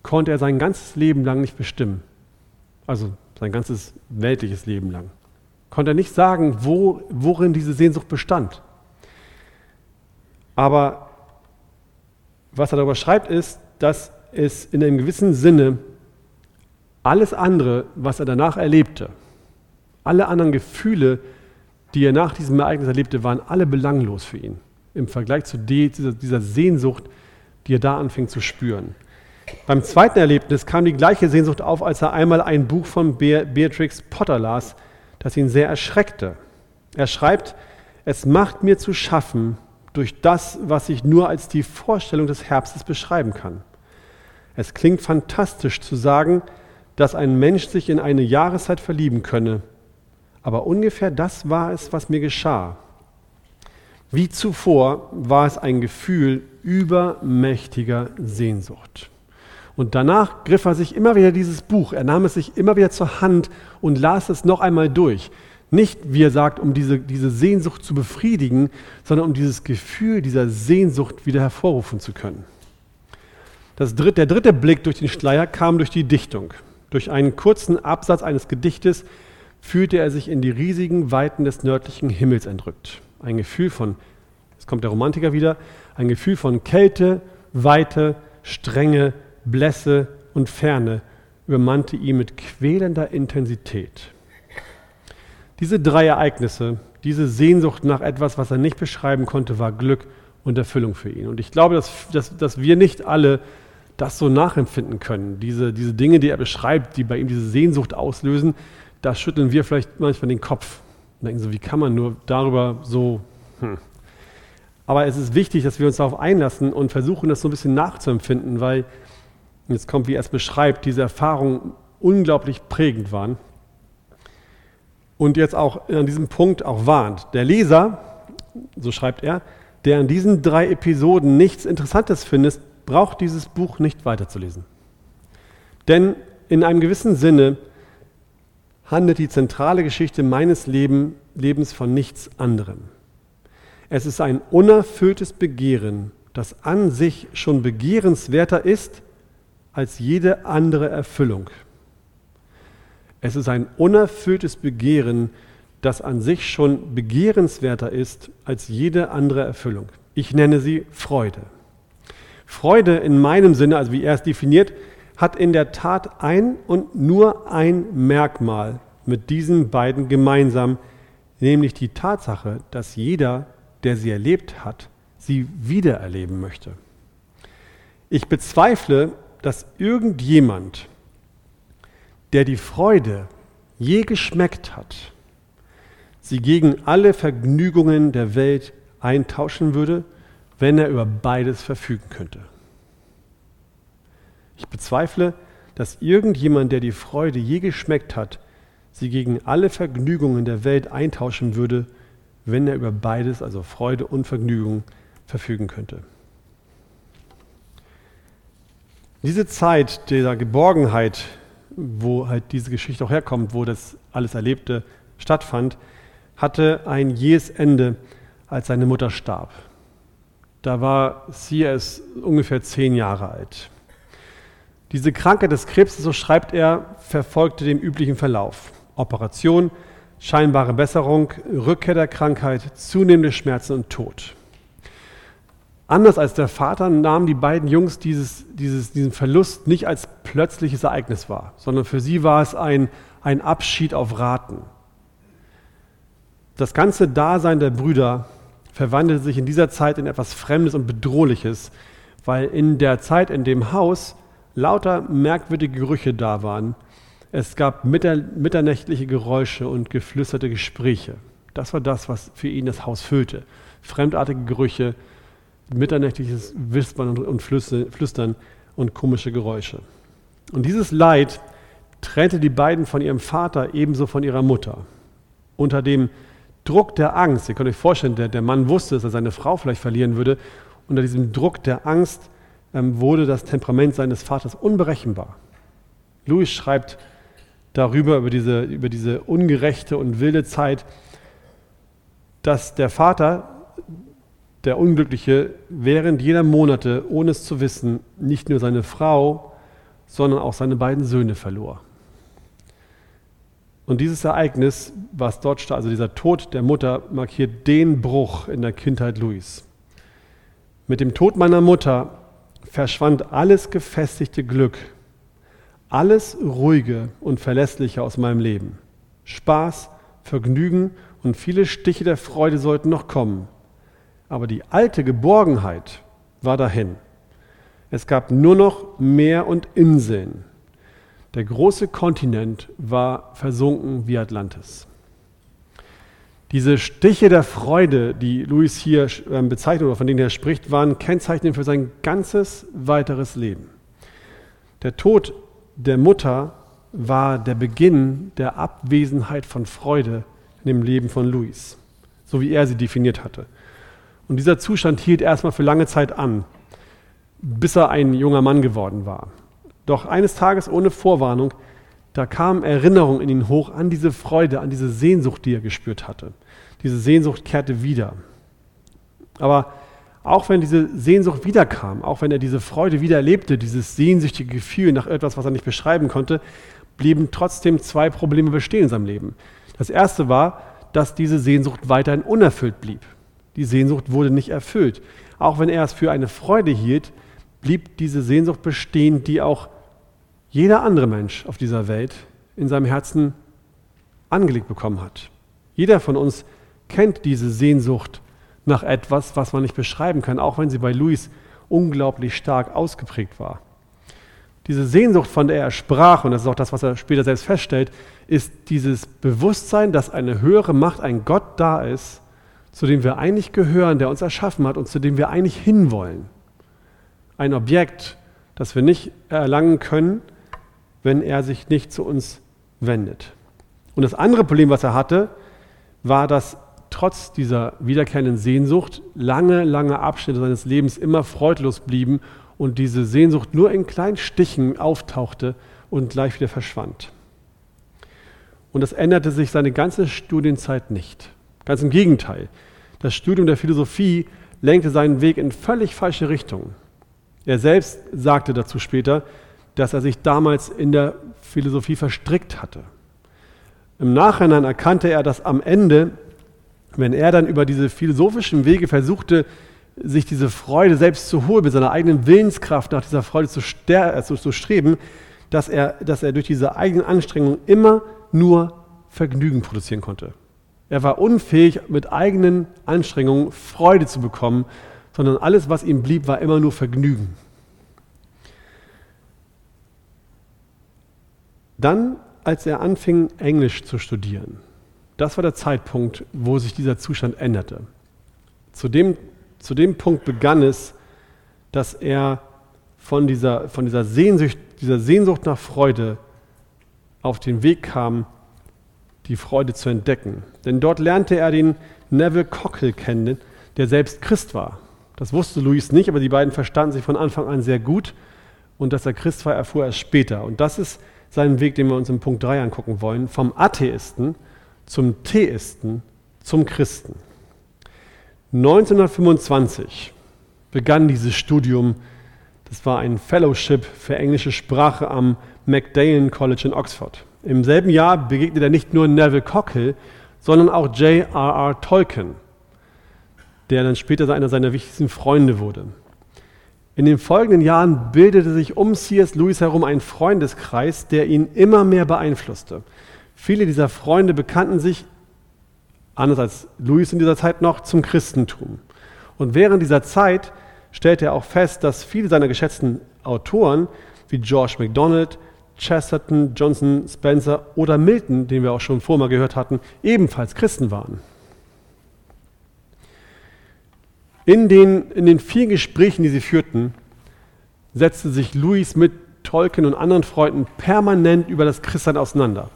konnte er sein ganzes Leben lang nicht bestimmen. Also sein ganzes weltliches Leben lang. Konnte er nicht sagen, wo, worin diese Sehnsucht bestand. Aber was er darüber schreibt, ist, dass es in einem gewissen Sinne alles andere, was er danach erlebte, alle anderen Gefühle, die er nach diesem Ereignis erlebte, waren alle belanglos für ihn im Vergleich zu dieser Sehnsucht, die er da anfing zu spüren. Beim zweiten Erlebnis kam die gleiche Sehnsucht auf, als er einmal ein Buch von Beatrix Potter las, das ihn sehr erschreckte. Er schreibt, es macht mir zu schaffen durch das, was ich nur als die Vorstellung des Herbstes beschreiben kann. Es klingt fantastisch zu sagen, dass ein Mensch sich in eine Jahreszeit verlieben könne, aber ungefähr das war es, was mir geschah. Wie zuvor war es ein Gefühl übermächtiger Sehnsucht. Und danach griff er sich immer wieder dieses Buch, er nahm es sich immer wieder zur Hand und las es noch einmal durch. Nicht, wie er sagt, um diese, diese Sehnsucht zu befriedigen, sondern um dieses Gefühl dieser Sehnsucht wieder hervorrufen zu können. Das dritte, der dritte Blick durch den Schleier kam durch die Dichtung. Durch einen kurzen Absatz eines Gedichtes fühlte er sich in die riesigen Weiten des nördlichen Himmels entrückt. Ein Gefühl von, jetzt kommt der Romantiker wieder, ein Gefühl von Kälte, Weite, Strenge, Blässe und Ferne übermannte ihn mit quälender Intensität. Diese drei Ereignisse, diese Sehnsucht nach etwas, was er nicht beschreiben konnte, war Glück und Erfüllung für ihn. Und ich glaube, dass, dass, dass wir nicht alle das so nachempfinden können. Diese, diese Dinge, die er beschreibt, die bei ihm diese Sehnsucht auslösen, da schütteln wir vielleicht manchmal den Kopf und denken so, wie kann man nur darüber so. Hm. Aber es ist wichtig, dass wir uns darauf einlassen und versuchen, das so ein bisschen nachzuempfinden, weil jetzt kommt, wie er es beschreibt, diese Erfahrungen unglaublich prägend waren. Und jetzt auch an diesem Punkt auch warnt. Der Leser, so schreibt er, der an diesen drei Episoden nichts Interessantes findet, braucht dieses Buch nicht weiterzulesen. Denn in einem gewissen Sinne handelt die zentrale Geschichte meines Leben, Lebens von nichts anderem. Es ist ein unerfülltes Begehren, das an sich schon begehrenswerter ist als jede andere Erfüllung. Es ist ein unerfülltes Begehren, das an sich schon begehrenswerter ist als jede andere Erfüllung. Ich nenne sie Freude. Freude in meinem Sinne, also wie er es definiert, hat in der Tat ein und nur ein Merkmal mit diesen beiden gemeinsam, nämlich die Tatsache, dass jeder, der sie erlebt hat, sie wiedererleben möchte. Ich bezweifle, dass irgendjemand, der die Freude je geschmeckt hat, sie gegen alle Vergnügungen der Welt eintauschen würde, wenn er über beides verfügen könnte. Ich bezweifle, dass irgendjemand, der die Freude je geschmeckt hat, sie gegen alle Vergnügungen der Welt eintauschen würde, wenn er über beides, also Freude und Vergnügung, verfügen könnte. Diese Zeit dieser Geborgenheit, wo halt diese Geschichte auch herkommt, wo das alles Erlebte stattfand, hatte ein jähes Ende, als seine Mutter starb. Da war C.S. ungefähr zehn Jahre alt. Diese Krankheit des Krebs, so schreibt er, verfolgte den üblichen Verlauf. Operation, scheinbare Besserung, Rückkehr der Krankheit, zunehmende Schmerzen und Tod. Anders als der Vater nahmen die beiden Jungs dieses, dieses, diesen Verlust nicht als plötzliches Ereignis wahr, sondern für sie war es ein, ein Abschied auf Raten. Das ganze Dasein der Brüder verwandelte sich in dieser Zeit in etwas Fremdes und Bedrohliches, weil in der Zeit in dem Haus lauter merkwürdige Gerüche da waren. Es gab mitternächtliche Geräusche und geflüsterte Gespräche. Das war das, was für ihn das Haus füllte. Fremdartige Gerüche, mitternächtliches Wispern und Flüstern und komische Geräusche. Und dieses Leid trennte die beiden von ihrem Vater ebenso von ihrer Mutter. Unter dem Druck der Angst, ihr könnt euch vorstellen, der, der Mann wusste, dass er seine Frau vielleicht verlieren würde, unter diesem Druck der Angst ähm, wurde das Temperament seines Vaters unberechenbar. Louis schreibt darüber, über diese, über diese ungerechte und wilde Zeit, dass der Vater, der Unglückliche, während jener Monate, ohne es zu wissen, nicht nur seine Frau, sondern auch seine beiden Söhne verlor. Und dieses Ereignis, was dort steht, also dieser Tod der Mutter, markiert den Bruch in der Kindheit Louis. Mit dem Tod meiner Mutter verschwand alles gefestigte Glück, alles Ruhige und Verlässliche aus meinem Leben. Spaß, Vergnügen und viele Stiche der Freude sollten noch kommen. Aber die alte Geborgenheit war dahin. Es gab nur noch Meer und Inseln. Der große Kontinent war versunken wie Atlantis. Diese Stiche der Freude, die Louis hier ähm, bezeichnet oder von denen er spricht, waren kennzeichnend für sein ganzes weiteres Leben. Der Tod der Mutter war der Beginn der Abwesenheit von Freude in dem Leben von Louis, so wie er sie definiert hatte. Und dieser Zustand hielt erstmal für lange Zeit an, bis er ein junger Mann geworden war. Doch eines Tages ohne Vorwarnung, da kam Erinnerung in ihn hoch an diese Freude, an diese Sehnsucht, die er gespürt hatte diese Sehnsucht kehrte wieder. Aber auch wenn diese Sehnsucht wiederkam, auch wenn er diese Freude wieder erlebte, dieses sehnsüchtige Gefühl nach etwas, was er nicht beschreiben konnte, blieben trotzdem zwei Probleme bestehen in seinem Leben. Das erste war, dass diese Sehnsucht weiterhin unerfüllt blieb. Die Sehnsucht wurde nicht erfüllt. Auch wenn er es für eine Freude hielt, blieb diese Sehnsucht bestehen, die auch jeder andere Mensch auf dieser Welt in seinem Herzen angelegt bekommen hat. Jeder von uns kennt diese Sehnsucht nach etwas, was man nicht beschreiben kann, auch wenn sie bei Luis unglaublich stark ausgeprägt war. Diese Sehnsucht, von der er sprach, und das ist auch das, was er später selbst feststellt, ist dieses Bewusstsein, dass eine höhere Macht, ein Gott da ist, zu dem wir eigentlich gehören, der uns erschaffen hat und zu dem wir eigentlich hinwollen. Ein Objekt, das wir nicht erlangen können, wenn er sich nicht zu uns wendet. Und das andere Problem, was er hatte, war, dass trotz dieser wiederkehrenden Sehnsucht lange, lange Abschnitte seines Lebens immer freudlos blieben und diese Sehnsucht nur in kleinen Stichen auftauchte und gleich wieder verschwand. Und das änderte sich seine ganze Studienzeit nicht. Ganz im Gegenteil. Das Studium der Philosophie lenkte seinen Weg in völlig falsche Richtungen. Er selbst sagte dazu später, dass er sich damals in der Philosophie verstrickt hatte. Im Nachhinein erkannte er, dass am Ende wenn er dann über diese philosophischen Wege versuchte, sich diese Freude selbst zu holen, mit seiner eigenen Willenskraft nach dieser Freude zu, äh, zu, zu streben, dass er, dass er durch diese eigenen Anstrengungen immer nur Vergnügen produzieren konnte. Er war unfähig, mit eigenen Anstrengungen Freude zu bekommen, sondern alles, was ihm blieb, war immer nur Vergnügen. Dann, als er anfing, Englisch zu studieren, das war der Zeitpunkt, wo sich dieser Zustand änderte. Zu dem, zu dem Punkt begann es, dass er von dieser, von dieser, Sehnsucht, dieser Sehnsucht nach Freude auf den Weg kam, die Freude zu entdecken. Denn dort lernte er den Neville Cockle kennen, der selbst Christ war. Das wusste Louis nicht, aber die beiden verstanden sich von Anfang an sehr gut. Und dass er Christ war, erfuhr er später. Und das ist sein Weg, den wir uns im Punkt 3 angucken wollen. Vom Atheisten zum Theisten zum Christen. 1925 begann dieses Studium. Das war ein Fellowship für englische Sprache am Magdalen College in Oxford. Im selben Jahr begegnete er nicht nur Neville Cockle, sondern auch J.R.R. Tolkien, der dann später einer seiner wichtigsten Freunde wurde. In den folgenden Jahren bildete sich um C.S. Lewis herum ein Freundeskreis, der ihn immer mehr beeinflusste. Viele dieser Freunde bekannten sich, anders als Lewis in dieser Zeit noch, zum Christentum. Und während dieser Zeit stellte er auch fest, dass viele seiner geschätzten Autoren, wie George MacDonald, Chesterton, Johnson, Spencer oder Milton, den wir auch schon vorher mal gehört hatten, ebenfalls Christen waren. In den, in den vielen Gesprächen, die sie führten, setzte sich Louis mit Tolkien und anderen Freunden permanent über das Christsein auseinander.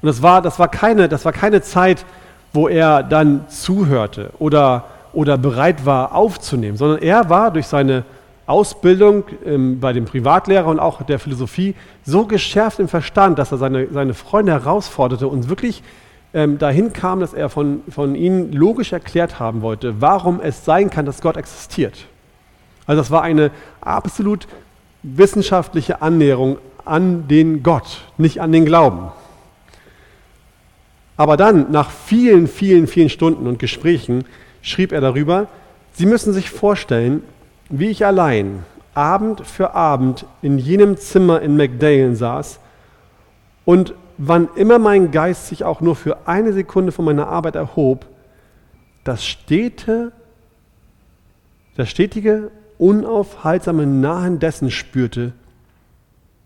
Und das war, das war, keine, das war keine Zeit, wo er dann zuhörte oder, oder bereit war aufzunehmen, sondern er war durch seine Ausbildung ähm, bei dem Privatlehrer und auch der Philosophie so geschärft im Verstand, dass er seine, seine Freunde herausforderte und wirklich ähm, dahin kam, dass er von, von ihnen logisch erklärt haben wollte, warum es sein kann, dass Gott existiert. Also das war eine absolut wissenschaftliche Annäherung an den Gott, nicht an den Glauben. Aber dann, nach vielen, vielen, vielen Stunden und Gesprächen, schrieb er darüber, Sie müssen sich vorstellen, wie ich allein Abend für Abend in jenem Zimmer in Magdalen saß und wann immer mein Geist sich auch nur für eine Sekunde von meiner Arbeit erhob, das stete, das stetige, unaufhaltsame Nahen dessen spürte,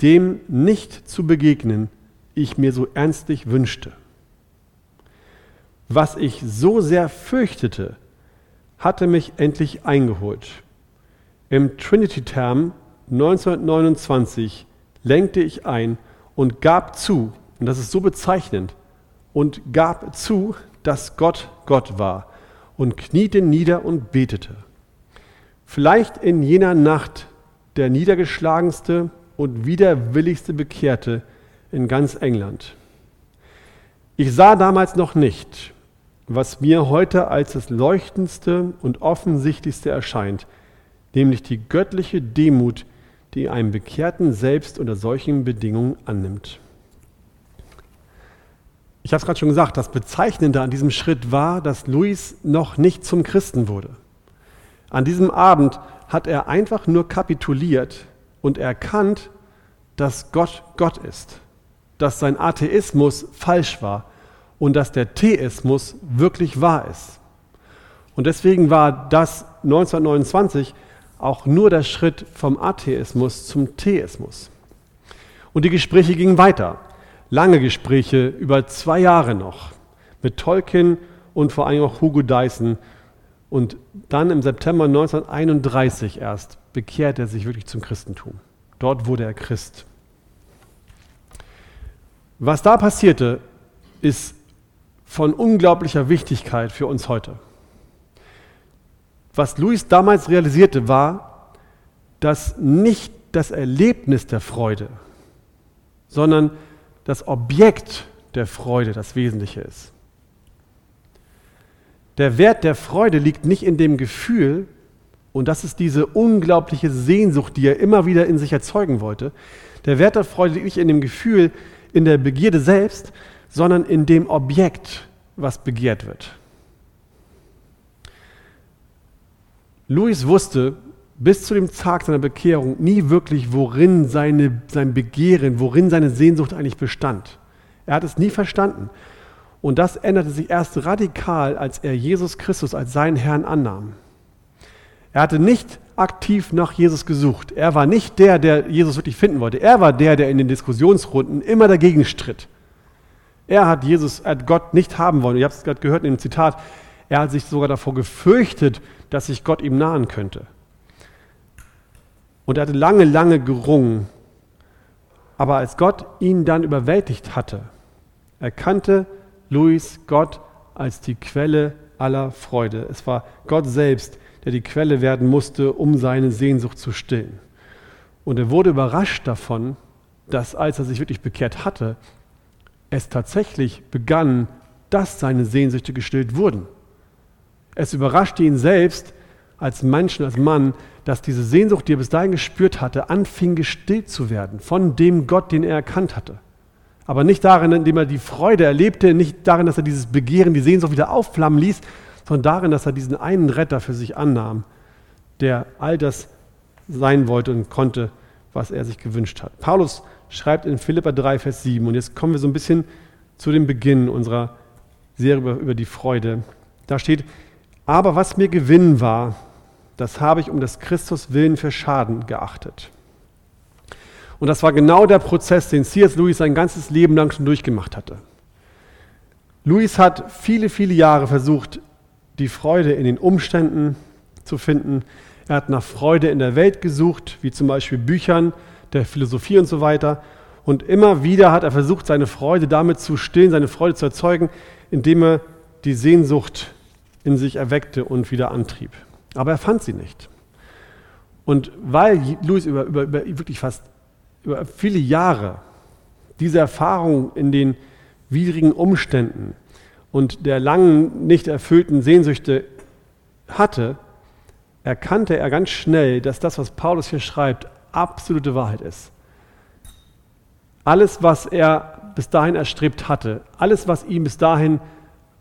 dem nicht zu begegnen ich mir so ernstlich wünschte. Was ich so sehr fürchtete, hatte mich endlich eingeholt. Im Trinity-Term 1929 lenkte ich ein und gab zu, und das ist so bezeichnend, und gab zu, dass Gott Gott war und kniete nieder und betete. Vielleicht in jener Nacht der niedergeschlagenste und widerwilligste Bekehrte in ganz England. Ich sah damals noch nicht, was mir heute als das leuchtendste und offensichtlichste erscheint, nämlich die göttliche Demut, die einen Bekehrten selbst unter solchen Bedingungen annimmt. Ich habe es gerade schon gesagt, das Bezeichnende an diesem Schritt war, dass Luis noch nicht zum Christen wurde. An diesem Abend hat er einfach nur kapituliert und erkannt, dass Gott Gott ist, dass sein Atheismus falsch war und dass der Theismus wirklich wahr ist. Und deswegen war das 1929 auch nur der Schritt vom Atheismus zum Theismus. Und die Gespräche gingen weiter. Lange Gespräche, über zwei Jahre noch, mit Tolkien und vor allem auch Hugo Dyson. Und dann im September 1931 erst bekehrt er sich wirklich zum Christentum. Dort wurde er Christ. Was da passierte, ist von unglaublicher Wichtigkeit für uns heute. Was Louis damals realisierte, war, dass nicht das Erlebnis der Freude, sondern das Objekt der Freude das Wesentliche ist. Der Wert der Freude liegt nicht in dem Gefühl, und das ist diese unglaubliche Sehnsucht, die er immer wieder in sich erzeugen wollte. Der Wert der Freude liegt nicht in dem Gefühl, in der Begierde selbst, sondern in dem Objekt, was begehrt wird. Louis wusste bis zu dem Tag seiner Bekehrung nie wirklich, worin seine, sein Begehren, worin seine Sehnsucht eigentlich bestand. Er hat es nie verstanden. Und das änderte sich erst radikal, als er Jesus Christus als seinen Herrn annahm. Er hatte nicht aktiv nach Jesus gesucht. Er war nicht der, der Jesus wirklich finden wollte. Er war der, der in den Diskussionsrunden immer dagegen stritt. Er hat Jesus, hat Gott nicht haben wollen. Ihr habt es gerade gehört in dem Zitat. Er hat sich sogar davor gefürchtet, dass sich Gott ihm nahen könnte. Und er hatte lange, lange gerungen. Aber als Gott ihn dann überwältigt hatte, erkannte Louis Gott als die Quelle aller Freude. Es war Gott selbst, der die Quelle werden musste, um seine Sehnsucht zu stillen. Und er wurde überrascht davon, dass als er sich wirklich bekehrt hatte, es tatsächlich begann, dass seine Sehnsüchte gestillt wurden. Es überraschte ihn selbst als Menschen, als Mann, dass diese Sehnsucht, die er bis dahin gespürt hatte, anfing gestillt zu werden von dem Gott, den er erkannt hatte. Aber nicht darin, indem er die Freude erlebte, nicht darin, dass er dieses Begehren, die Sehnsucht wieder aufflammen ließ, sondern darin, dass er diesen einen Retter für sich annahm, der all das sein wollte und konnte, was er sich gewünscht hat. Paulus schreibt in Philippa 3, Vers 7, und jetzt kommen wir so ein bisschen zu dem Beginn unserer Serie über, die Freude. Da steht, aber was mir Gewinn war, das habe ich um des Christus willen für Schaden geachtet. Und das war genau der Prozess, den C.S. Lewis sein ganzes Leben lang schon durchgemacht hatte. Lewis hat viele, viele Jahre versucht, die Freude in den Umständen zu finden. Er hat nach Freude in der Welt gesucht, wie zum Beispiel Büchern, der Philosophie und so weiter. Und immer wieder hat er versucht, seine Freude damit zu stillen, seine Freude zu erzeugen, indem er die Sehnsucht in sich erweckte und wieder antrieb. Aber er fand sie nicht. Und weil Louis über, über, über wirklich fast über viele Jahre diese Erfahrung in den widrigen Umständen und der langen, nicht erfüllten Sehnsüchte hatte, erkannte er ganz schnell, dass das, was Paulus hier schreibt, absolute Wahrheit ist. Alles, was er bis dahin erstrebt hatte, alles, was ihn bis dahin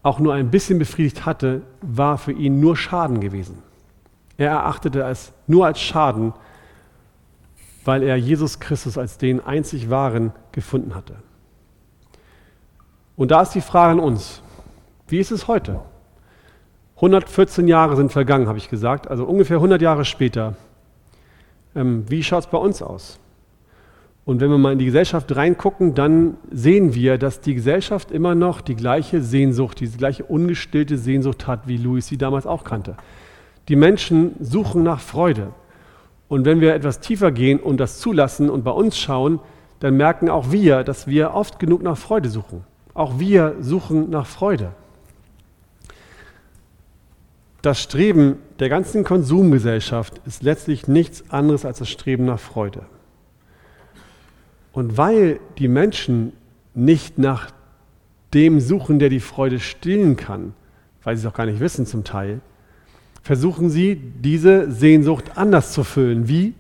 auch nur ein bisschen befriedigt hatte, war für ihn nur Schaden gewesen. Er erachtete es nur als Schaden, weil er Jesus Christus als den einzig wahren gefunden hatte. Und da ist die Frage an uns, wie ist es heute? 114 Jahre sind vergangen, habe ich gesagt, also ungefähr 100 Jahre später. Ähm, wie schaut es bei uns aus? Und wenn wir mal in die Gesellschaft reingucken, dann sehen wir, dass die Gesellschaft immer noch die gleiche Sehnsucht, diese gleiche ungestillte Sehnsucht hat, wie Louis sie damals auch kannte. Die Menschen suchen nach Freude. Und wenn wir etwas tiefer gehen und das zulassen und bei uns schauen, dann merken auch wir, dass wir oft genug nach Freude suchen. Auch wir suchen nach Freude. Das Streben der ganzen Konsumgesellschaft ist letztlich nichts anderes als das Streben nach Freude. Und weil die Menschen nicht nach dem suchen, der die Freude stillen kann, weil sie es auch gar nicht wissen zum Teil, versuchen sie, diese Sehnsucht anders zu füllen. Wie?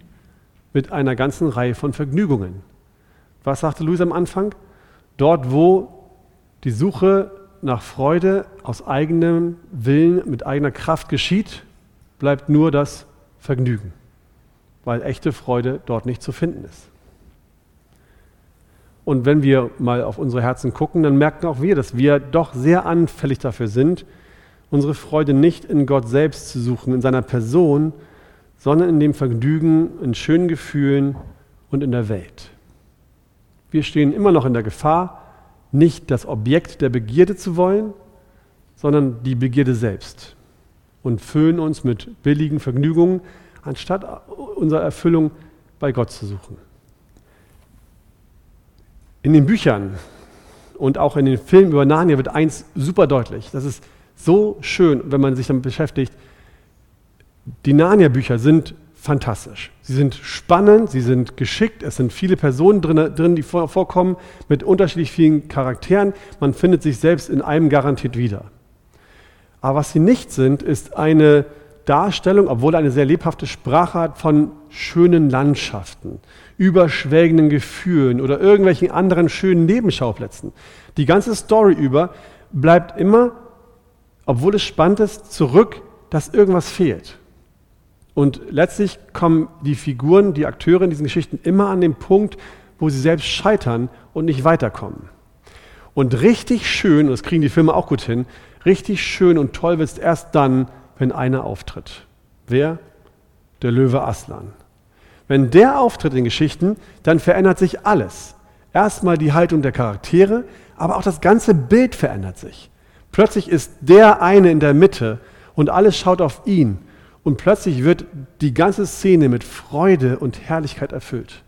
Mit einer ganzen Reihe von Vergnügungen. Was sagte Luis am Anfang? Dort, wo die Suche nach Freude aus eigenem Willen, mit eigener Kraft geschieht, bleibt nur das Vergnügen, weil echte Freude dort nicht zu finden ist. Und wenn wir mal auf unsere Herzen gucken, dann merken auch wir, dass wir doch sehr anfällig dafür sind, unsere Freude nicht in Gott selbst zu suchen, in seiner Person, sondern in dem Vergnügen, in schönen Gefühlen und in der Welt. Wir stehen immer noch in der Gefahr, nicht das Objekt der Begierde zu wollen, sondern die Begierde selbst und füllen uns mit billigen Vergnügungen, anstatt unsere Erfüllung bei Gott zu suchen. In den Büchern und auch in den Filmen über Narnia wird eins super deutlich. Das ist so schön, wenn man sich damit beschäftigt. Die Narnia-Bücher sind fantastisch. Sie sind spannend, sie sind geschickt, es sind viele Personen drin, drin, die vorkommen mit unterschiedlich vielen Charakteren. Man findet sich selbst in einem garantiert wieder. Aber was sie nicht sind, ist eine Darstellung, obwohl er eine sehr lebhafte Sprache hat, von schönen Landschaften, überschwägenden Gefühlen oder irgendwelchen anderen schönen Nebenschauplätzen. Die ganze Story über bleibt immer, obwohl es spannend ist, zurück, dass irgendwas fehlt. Und letztlich kommen die Figuren, die Akteure in diesen Geschichten immer an den Punkt, wo sie selbst scheitern und nicht weiterkommen. Und richtig schön, und das kriegen die Filme auch gut hin, richtig schön und toll wird es erst dann, wenn einer auftritt. Wer? Der Löwe Aslan. Wenn der auftritt in Geschichten, dann verändert sich alles. Erstmal die Haltung der Charaktere, aber auch das ganze Bild verändert sich. Plötzlich ist der eine in der Mitte und alles schaut auf ihn. Und plötzlich wird die ganze Szene mit Freude und Herrlichkeit erfüllt.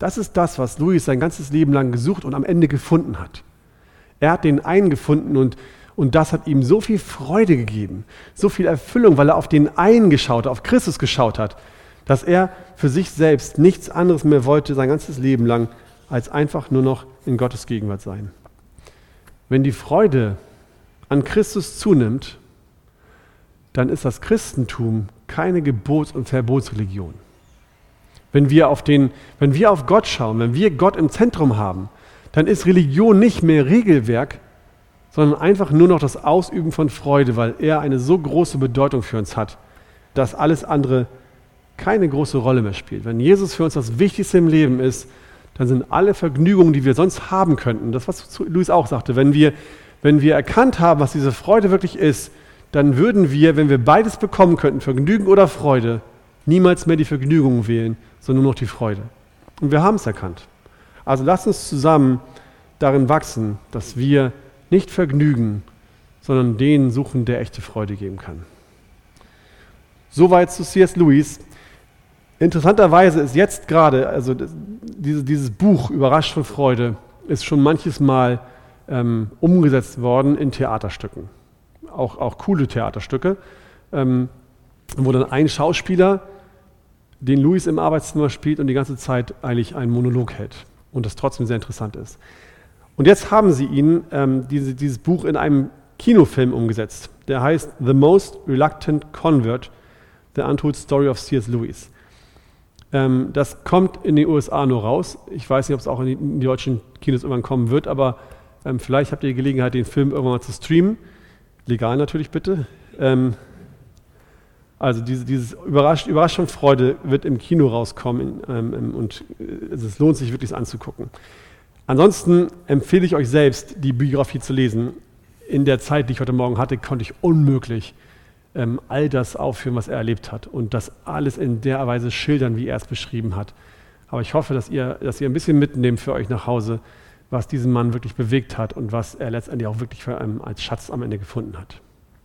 Das ist das, was Louis sein ganzes Leben lang gesucht und am Ende gefunden hat. Er hat den einen gefunden und, und das hat ihm so viel Freude gegeben, so viel Erfüllung, weil er auf den einen geschaut auf Christus geschaut hat, dass er für sich selbst nichts anderes mehr wollte sein ganzes Leben lang, als einfach nur noch in Gottes Gegenwart sein. Wenn die Freude an Christus zunimmt, dann ist das Christentum keine Gebots- und Verbotsreligion. Wenn wir, auf den, wenn wir auf Gott schauen, wenn wir Gott im Zentrum haben, dann ist Religion nicht mehr Regelwerk, sondern einfach nur noch das Ausüben von Freude, weil er eine so große Bedeutung für uns hat, dass alles andere keine große Rolle mehr spielt. Wenn Jesus für uns das Wichtigste im Leben ist, dann sind alle Vergnügungen, die wir sonst haben könnten, das, was Luis auch sagte, wenn wir wenn wir erkannt haben, was diese Freude wirklich ist, dann würden wir, wenn wir beides bekommen könnten, Vergnügen oder Freude, niemals mehr die Vergnügung wählen, sondern nur noch die Freude. Und wir haben es erkannt. Also lasst uns zusammen darin wachsen, dass wir nicht Vergnügen, sondern den suchen, der echte Freude geben kann. Soweit zu C.S. Lewis. Interessanterweise ist jetzt gerade, also dieses Buch Überrascht von Freude, ist schon manches Mal ähm, umgesetzt worden in Theaterstücken. Auch, auch coole Theaterstücke, ähm, wo dann ein Schauspieler den Louis im Arbeitszimmer spielt und die ganze Zeit eigentlich einen Monolog hält und das trotzdem sehr interessant ist. Und jetzt haben sie ihn, ähm, diese, dieses Buch in einem Kinofilm umgesetzt. Der heißt The Most Reluctant Convert, The Untold Story of C.S. Lewis. Ähm, das kommt in den USA nur raus. Ich weiß nicht, ob es auch in die, in die deutschen Kinos irgendwann kommen wird, aber ähm, vielleicht habt ihr die Gelegenheit, den Film irgendwann mal zu streamen. Legal natürlich bitte. Ähm, also diese, dieses Überrasch Überraschung Freude wird im Kino rauskommen ähm, ähm und äh, es lohnt sich wirklich, es anzugucken. Ansonsten empfehle ich euch selbst, die Biografie zu lesen. In der Zeit, die ich heute Morgen hatte, konnte ich unmöglich ähm, all das aufführen, was er erlebt hat und das alles in der Weise schildern, wie er es beschrieben hat. Aber ich hoffe, dass ihr, dass ihr ein bisschen mitnehmt für euch nach Hause was diesen Mann wirklich bewegt hat und was er letztendlich auch wirklich für, ähm, als Schatz am Ende gefunden hat.